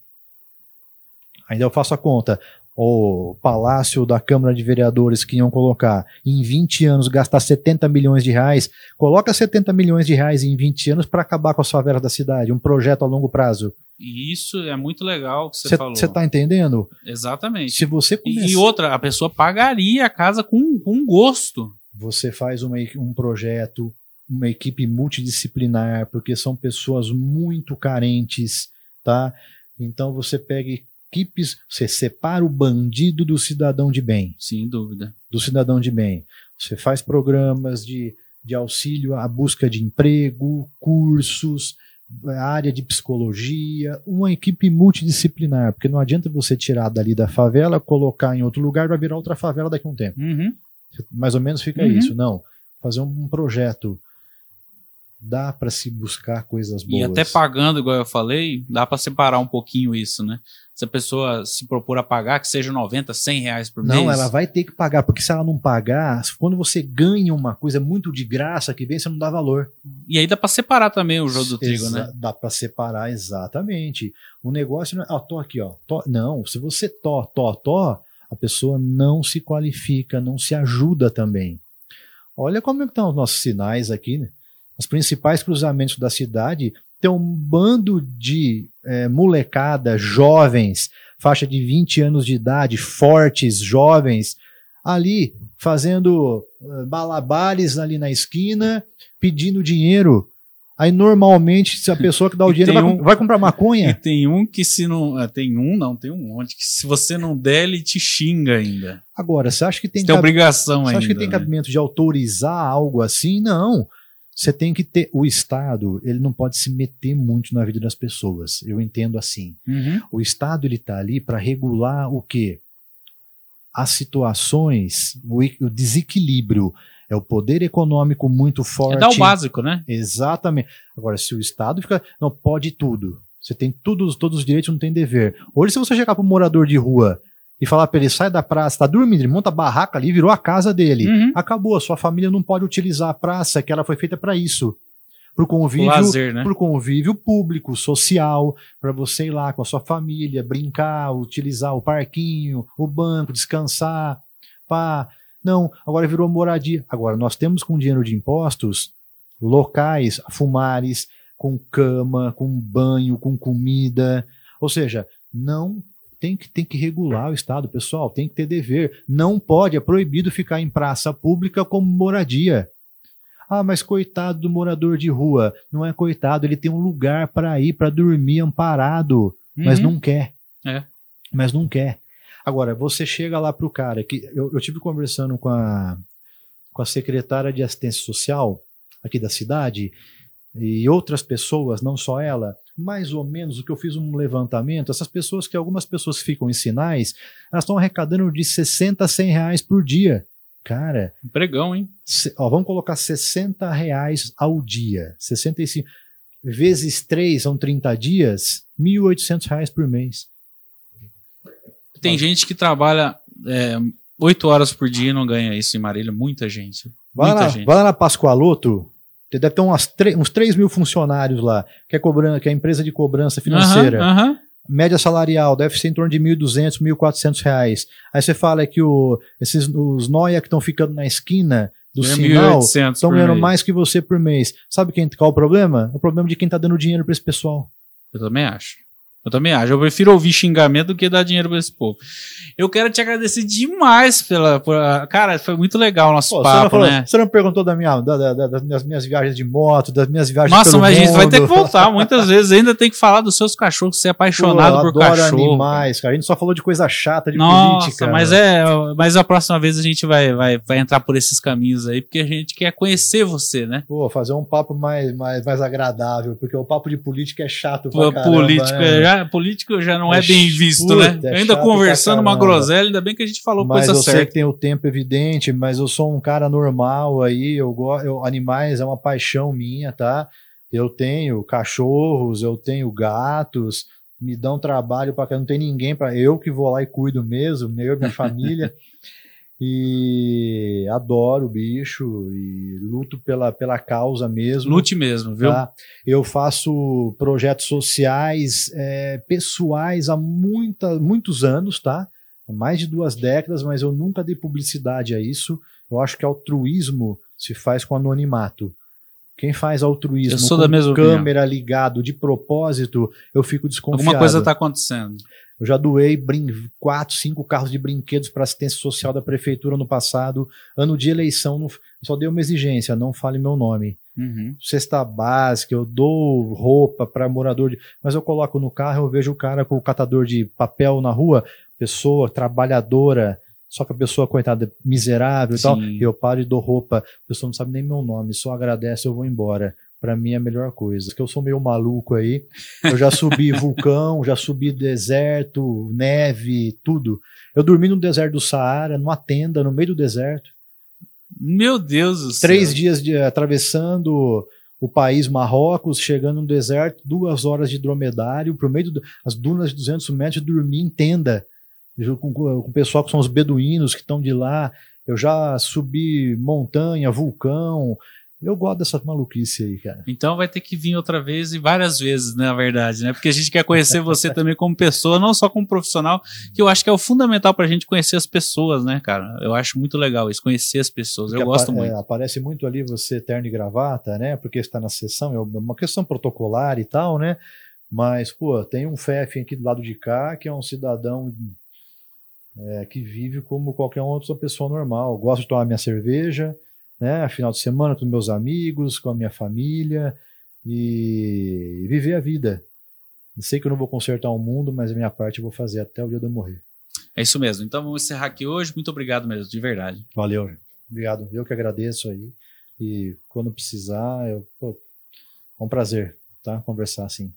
Ainda eu faço a conta. O palácio da Câmara de Vereadores que iam colocar em 20 anos, gastar 70 milhões de reais. Coloca 70 milhões de reais em 20 anos para acabar com as favelas da cidade. Um projeto a longo prazo. E isso é muito legal que você falou. Você está entendendo? Exatamente. Se você E, começar, e outra, a pessoa pagaria a casa com, com gosto. você faz uma, um projeto, uma equipe multidisciplinar, porque são pessoas muito carentes, tá? Então você pega equipes, você separa o bandido do cidadão de bem, Sem dúvida. do cidadão de bem. Você faz programas de, de auxílio à busca de emprego, cursos, área de psicologia, uma equipe multidisciplinar, porque não adianta você tirar dali da favela, colocar em outro lugar, vai virar outra favela daqui a um tempo Uhum. mais ou menos fica Uhum. isso. Não. fazer um projeto dá para se buscar coisas boas. E até pagando, igual eu falei, dá para separar um pouquinho isso, né? Se a pessoa se propor a pagar, que seja 90, 100 reais por mês. Não, ela vai ter que pagar, porque se ela não pagar, quando você ganha uma coisa muito de graça que vem, você não dá valor. E aí dá para separar também o jogo do trigo, Exa né? Dá para separar, exatamente. O negócio não é, ó, tô aqui, ó. Tô, não, se você tó, tó, tó, a pessoa não se qualifica, não se ajuda também. Olha como é estão os nossos sinais aqui, né? Os principais cruzamentos da cidade tem um bando de é, molecada, jovens, faixa de 20 anos de idade, fortes, jovens, ali fazendo uh, balabares ali na esquina, pedindo dinheiro. Aí normalmente, se a pessoa que dá o dinheiro vai, um, vai, comprar maconha. E tem um que se não. Ah, tem um, não, tem um monte, que se você não der, ele te xinga ainda. Agora, você acha que tem, você tem obrigação você ainda. Você acha que tem né? cabimento de autorizar algo assim? Não. Você tem que ter. O Estado, ele não pode se meter muito na vida das pessoas. Eu entendo assim. Uhum. O Estado, ele está ali para regular o quê? As situações, o, o, desequilíbrio. É o poder econômico muito forte. É dar o básico, né? Exatamente. Agora, se o Estado fica. Não, pode tudo. Você tem tudo, todos os direitos, não tem dever. Hoje, se você chegar para um morador de rua e falar para ele, sai da praça, tá dormindo, ele monta a barraca ali, virou a casa dele. Uhum. Acabou, a sua família não pode utilizar a praça, que ela foi feita para isso. Pro convívio, Lazer, né? pro convívio público, social, para você ir lá com a sua família, brincar, utilizar o parquinho, o banco, descansar, pá. Não, agora virou moradia. Agora, nós temos com dinheiro de impostos locais, fumares, com cama, com banho, com comida. Ou seja, não tem que, tem que regular o Estado, pessoal, tem que ter dever. Não pode, é proibido ficar em praça pública como moradia. Ah, mas coitado do morador de rua. Não é coitado, ele tem um lugar para ir, para dormir amparado, uhum. mas não quer. É. Mas não quer. Agora, você chega lá pro cara que eu, eu tive conversando com a, com a secretária de assistência social aqui da cidade e outras pessoas, não só ela, mais ou menos o que eu fiz um levantamento, essas pessoas que algumas pessoas ficam em sinais, elas estão arrecadando de 60 a 100 reais por dia. Cara. Pregão, hein? Se, ó, vamos colocar 60 reais ao dia. 65 vezes 3 são 30 dias, 1.800 reais por mês. Tem gente que trabalha é, 8 horas por dia e não ganha isso em Marília. Muita gente. Vai, Muita lá, gente. vai lá na Pascoaloto, deve ter umas uns 3 mil funcionários lá, que é, cobrança, que é a empresa de cobrança financeira. Aham, aham. Média salarial deve ser em torno de 1.200, 1.400 reais. Aí você fala que o, esses, os noia que estão ficando na esquina do Ganha sinal 1.800 estão ganhando mais que você por mês. Sabe quem, qual é o problema? O problema de quem está dando dinheiro para esse pessoal. Eu também acho. Eu também acho. Eu prefiro ouvir xingamento do que dar dinheiro pra esse povo. Eu quero te agradecer demais pela. Por, cara, foi muito legal o nosso Pô, você, não papo, falou- né? você não perguntou da minha, da- da- da- das minhas viagens de moto, das minhas viagens Nossa, mas a gente vai ter que mundo. voltar muitas vezes. Ainda tem que falar dos seus cachorros, você é apaixonado Pô, eu por adoro cachorro. animais, cara. A gente só falou de coisa chata, de Nossa, política. mas é. Mas a próxima vez a gente vai, vai, vai entrar por esses caminhos aí, porque a gente quer conhecer você, né? Pô, fazer um papo mais, mais, mais agradável, porque o papo de política é chato Pô, pra caramba, político, né? já, político já não é, É bem visto, puta, né? é Ainda conversando uma groselha, ainda bem que a gente falou Mas coisa eu sei certa. que tem o tempo evidente, mas eu sou um cara normal aí, eu gosto, animais é uma paixão minha, tá? Eu tenho cachorros, eu tenho gatos, me dão trabalho para não tem ninguém para eu que vou lá e cuido mesmo, eu e minha família. E adoro o bicho e luto pela, pela causa mesmo. Lute mesmo, viu? Tá? Eu faço projetos sociais, é, pessoais há muita, muitos anos, tá? Há mais de duas décadas, mas eu nunca dei publicidade a isso. Eu acho que altruísmo se faz com anonimato. Quem faz altruísmo com mesma opinião. câmera ligado de propósito, eu fico desconfiado. Alguma coisa tá acontecendo. Eu já doei quatro, cinco carros de brinquedos para assistência social da prefeitura no passado. Ano de eleição, não- só dei uma exigência, não fale meu nome Uhum. cesta básica, eu dou roupa para morador de. Mas eu coloco no carro, eu vejo o cara com o catador de papel na rua, pessoa trabalhadora, só que a pessoa, coitada, miserável e tal, Sim. eu paro e dou roupa, a pessoa não sabe nem meu nome, só agradece, eu vou embora. Pra mim é a melhor coisa. Porque eu sou meio maluco aí. Eu já subi vulcão, já subi deserto, neve, tudo. Eu dormi no deserto do Saara, numa tenda, no meio do deserto. Meu Deus do céu. Três dias de, atravessando o país Marrocos, chegando no deserto, duas horas de dromedário, por meio das dunas de 200 metros, dormir em tenda, com, com o pessoal que são os beduínos que estão de lá. Eu já subi montanha, vulcão, eu gosto dessa maluquice aí, cara. Então vai ter que vir outra vez e várias vezes, né, na verdade, né? Porque a gente quer conhecer você também como pessoa, não só como profissional, que eu acho que é o fundamental pra gente conhecer as pessoas, né, cara? Eu acho muito legal isso, conhecer as pessoas. Porque eu gosto muito. É, aparece muito ali você terno e gravata, né? Porque está na sessão, é uma questão protocolar e tal, né? Mas, pô, tem um FEF aqui do lado de cá, que é um cidadão é, que vive como qualquer outra pessoa normal. Gosto de tomar minha cerveja, né? Final de semana com meus amigos, com a minha família e viver a vida. Sei que eu não vou consertar o mundo, mas a minha parte eu vou fazer até o dia de eu morrer. É isso mesmo. Então vamos encerrar aqui hoje. Muito obrigado mesmo, de verdade. Valeu. Obrigado. Eu que agradeço aí. E quando precisar, eu, pô, é um prazer, tá? Conversar assim.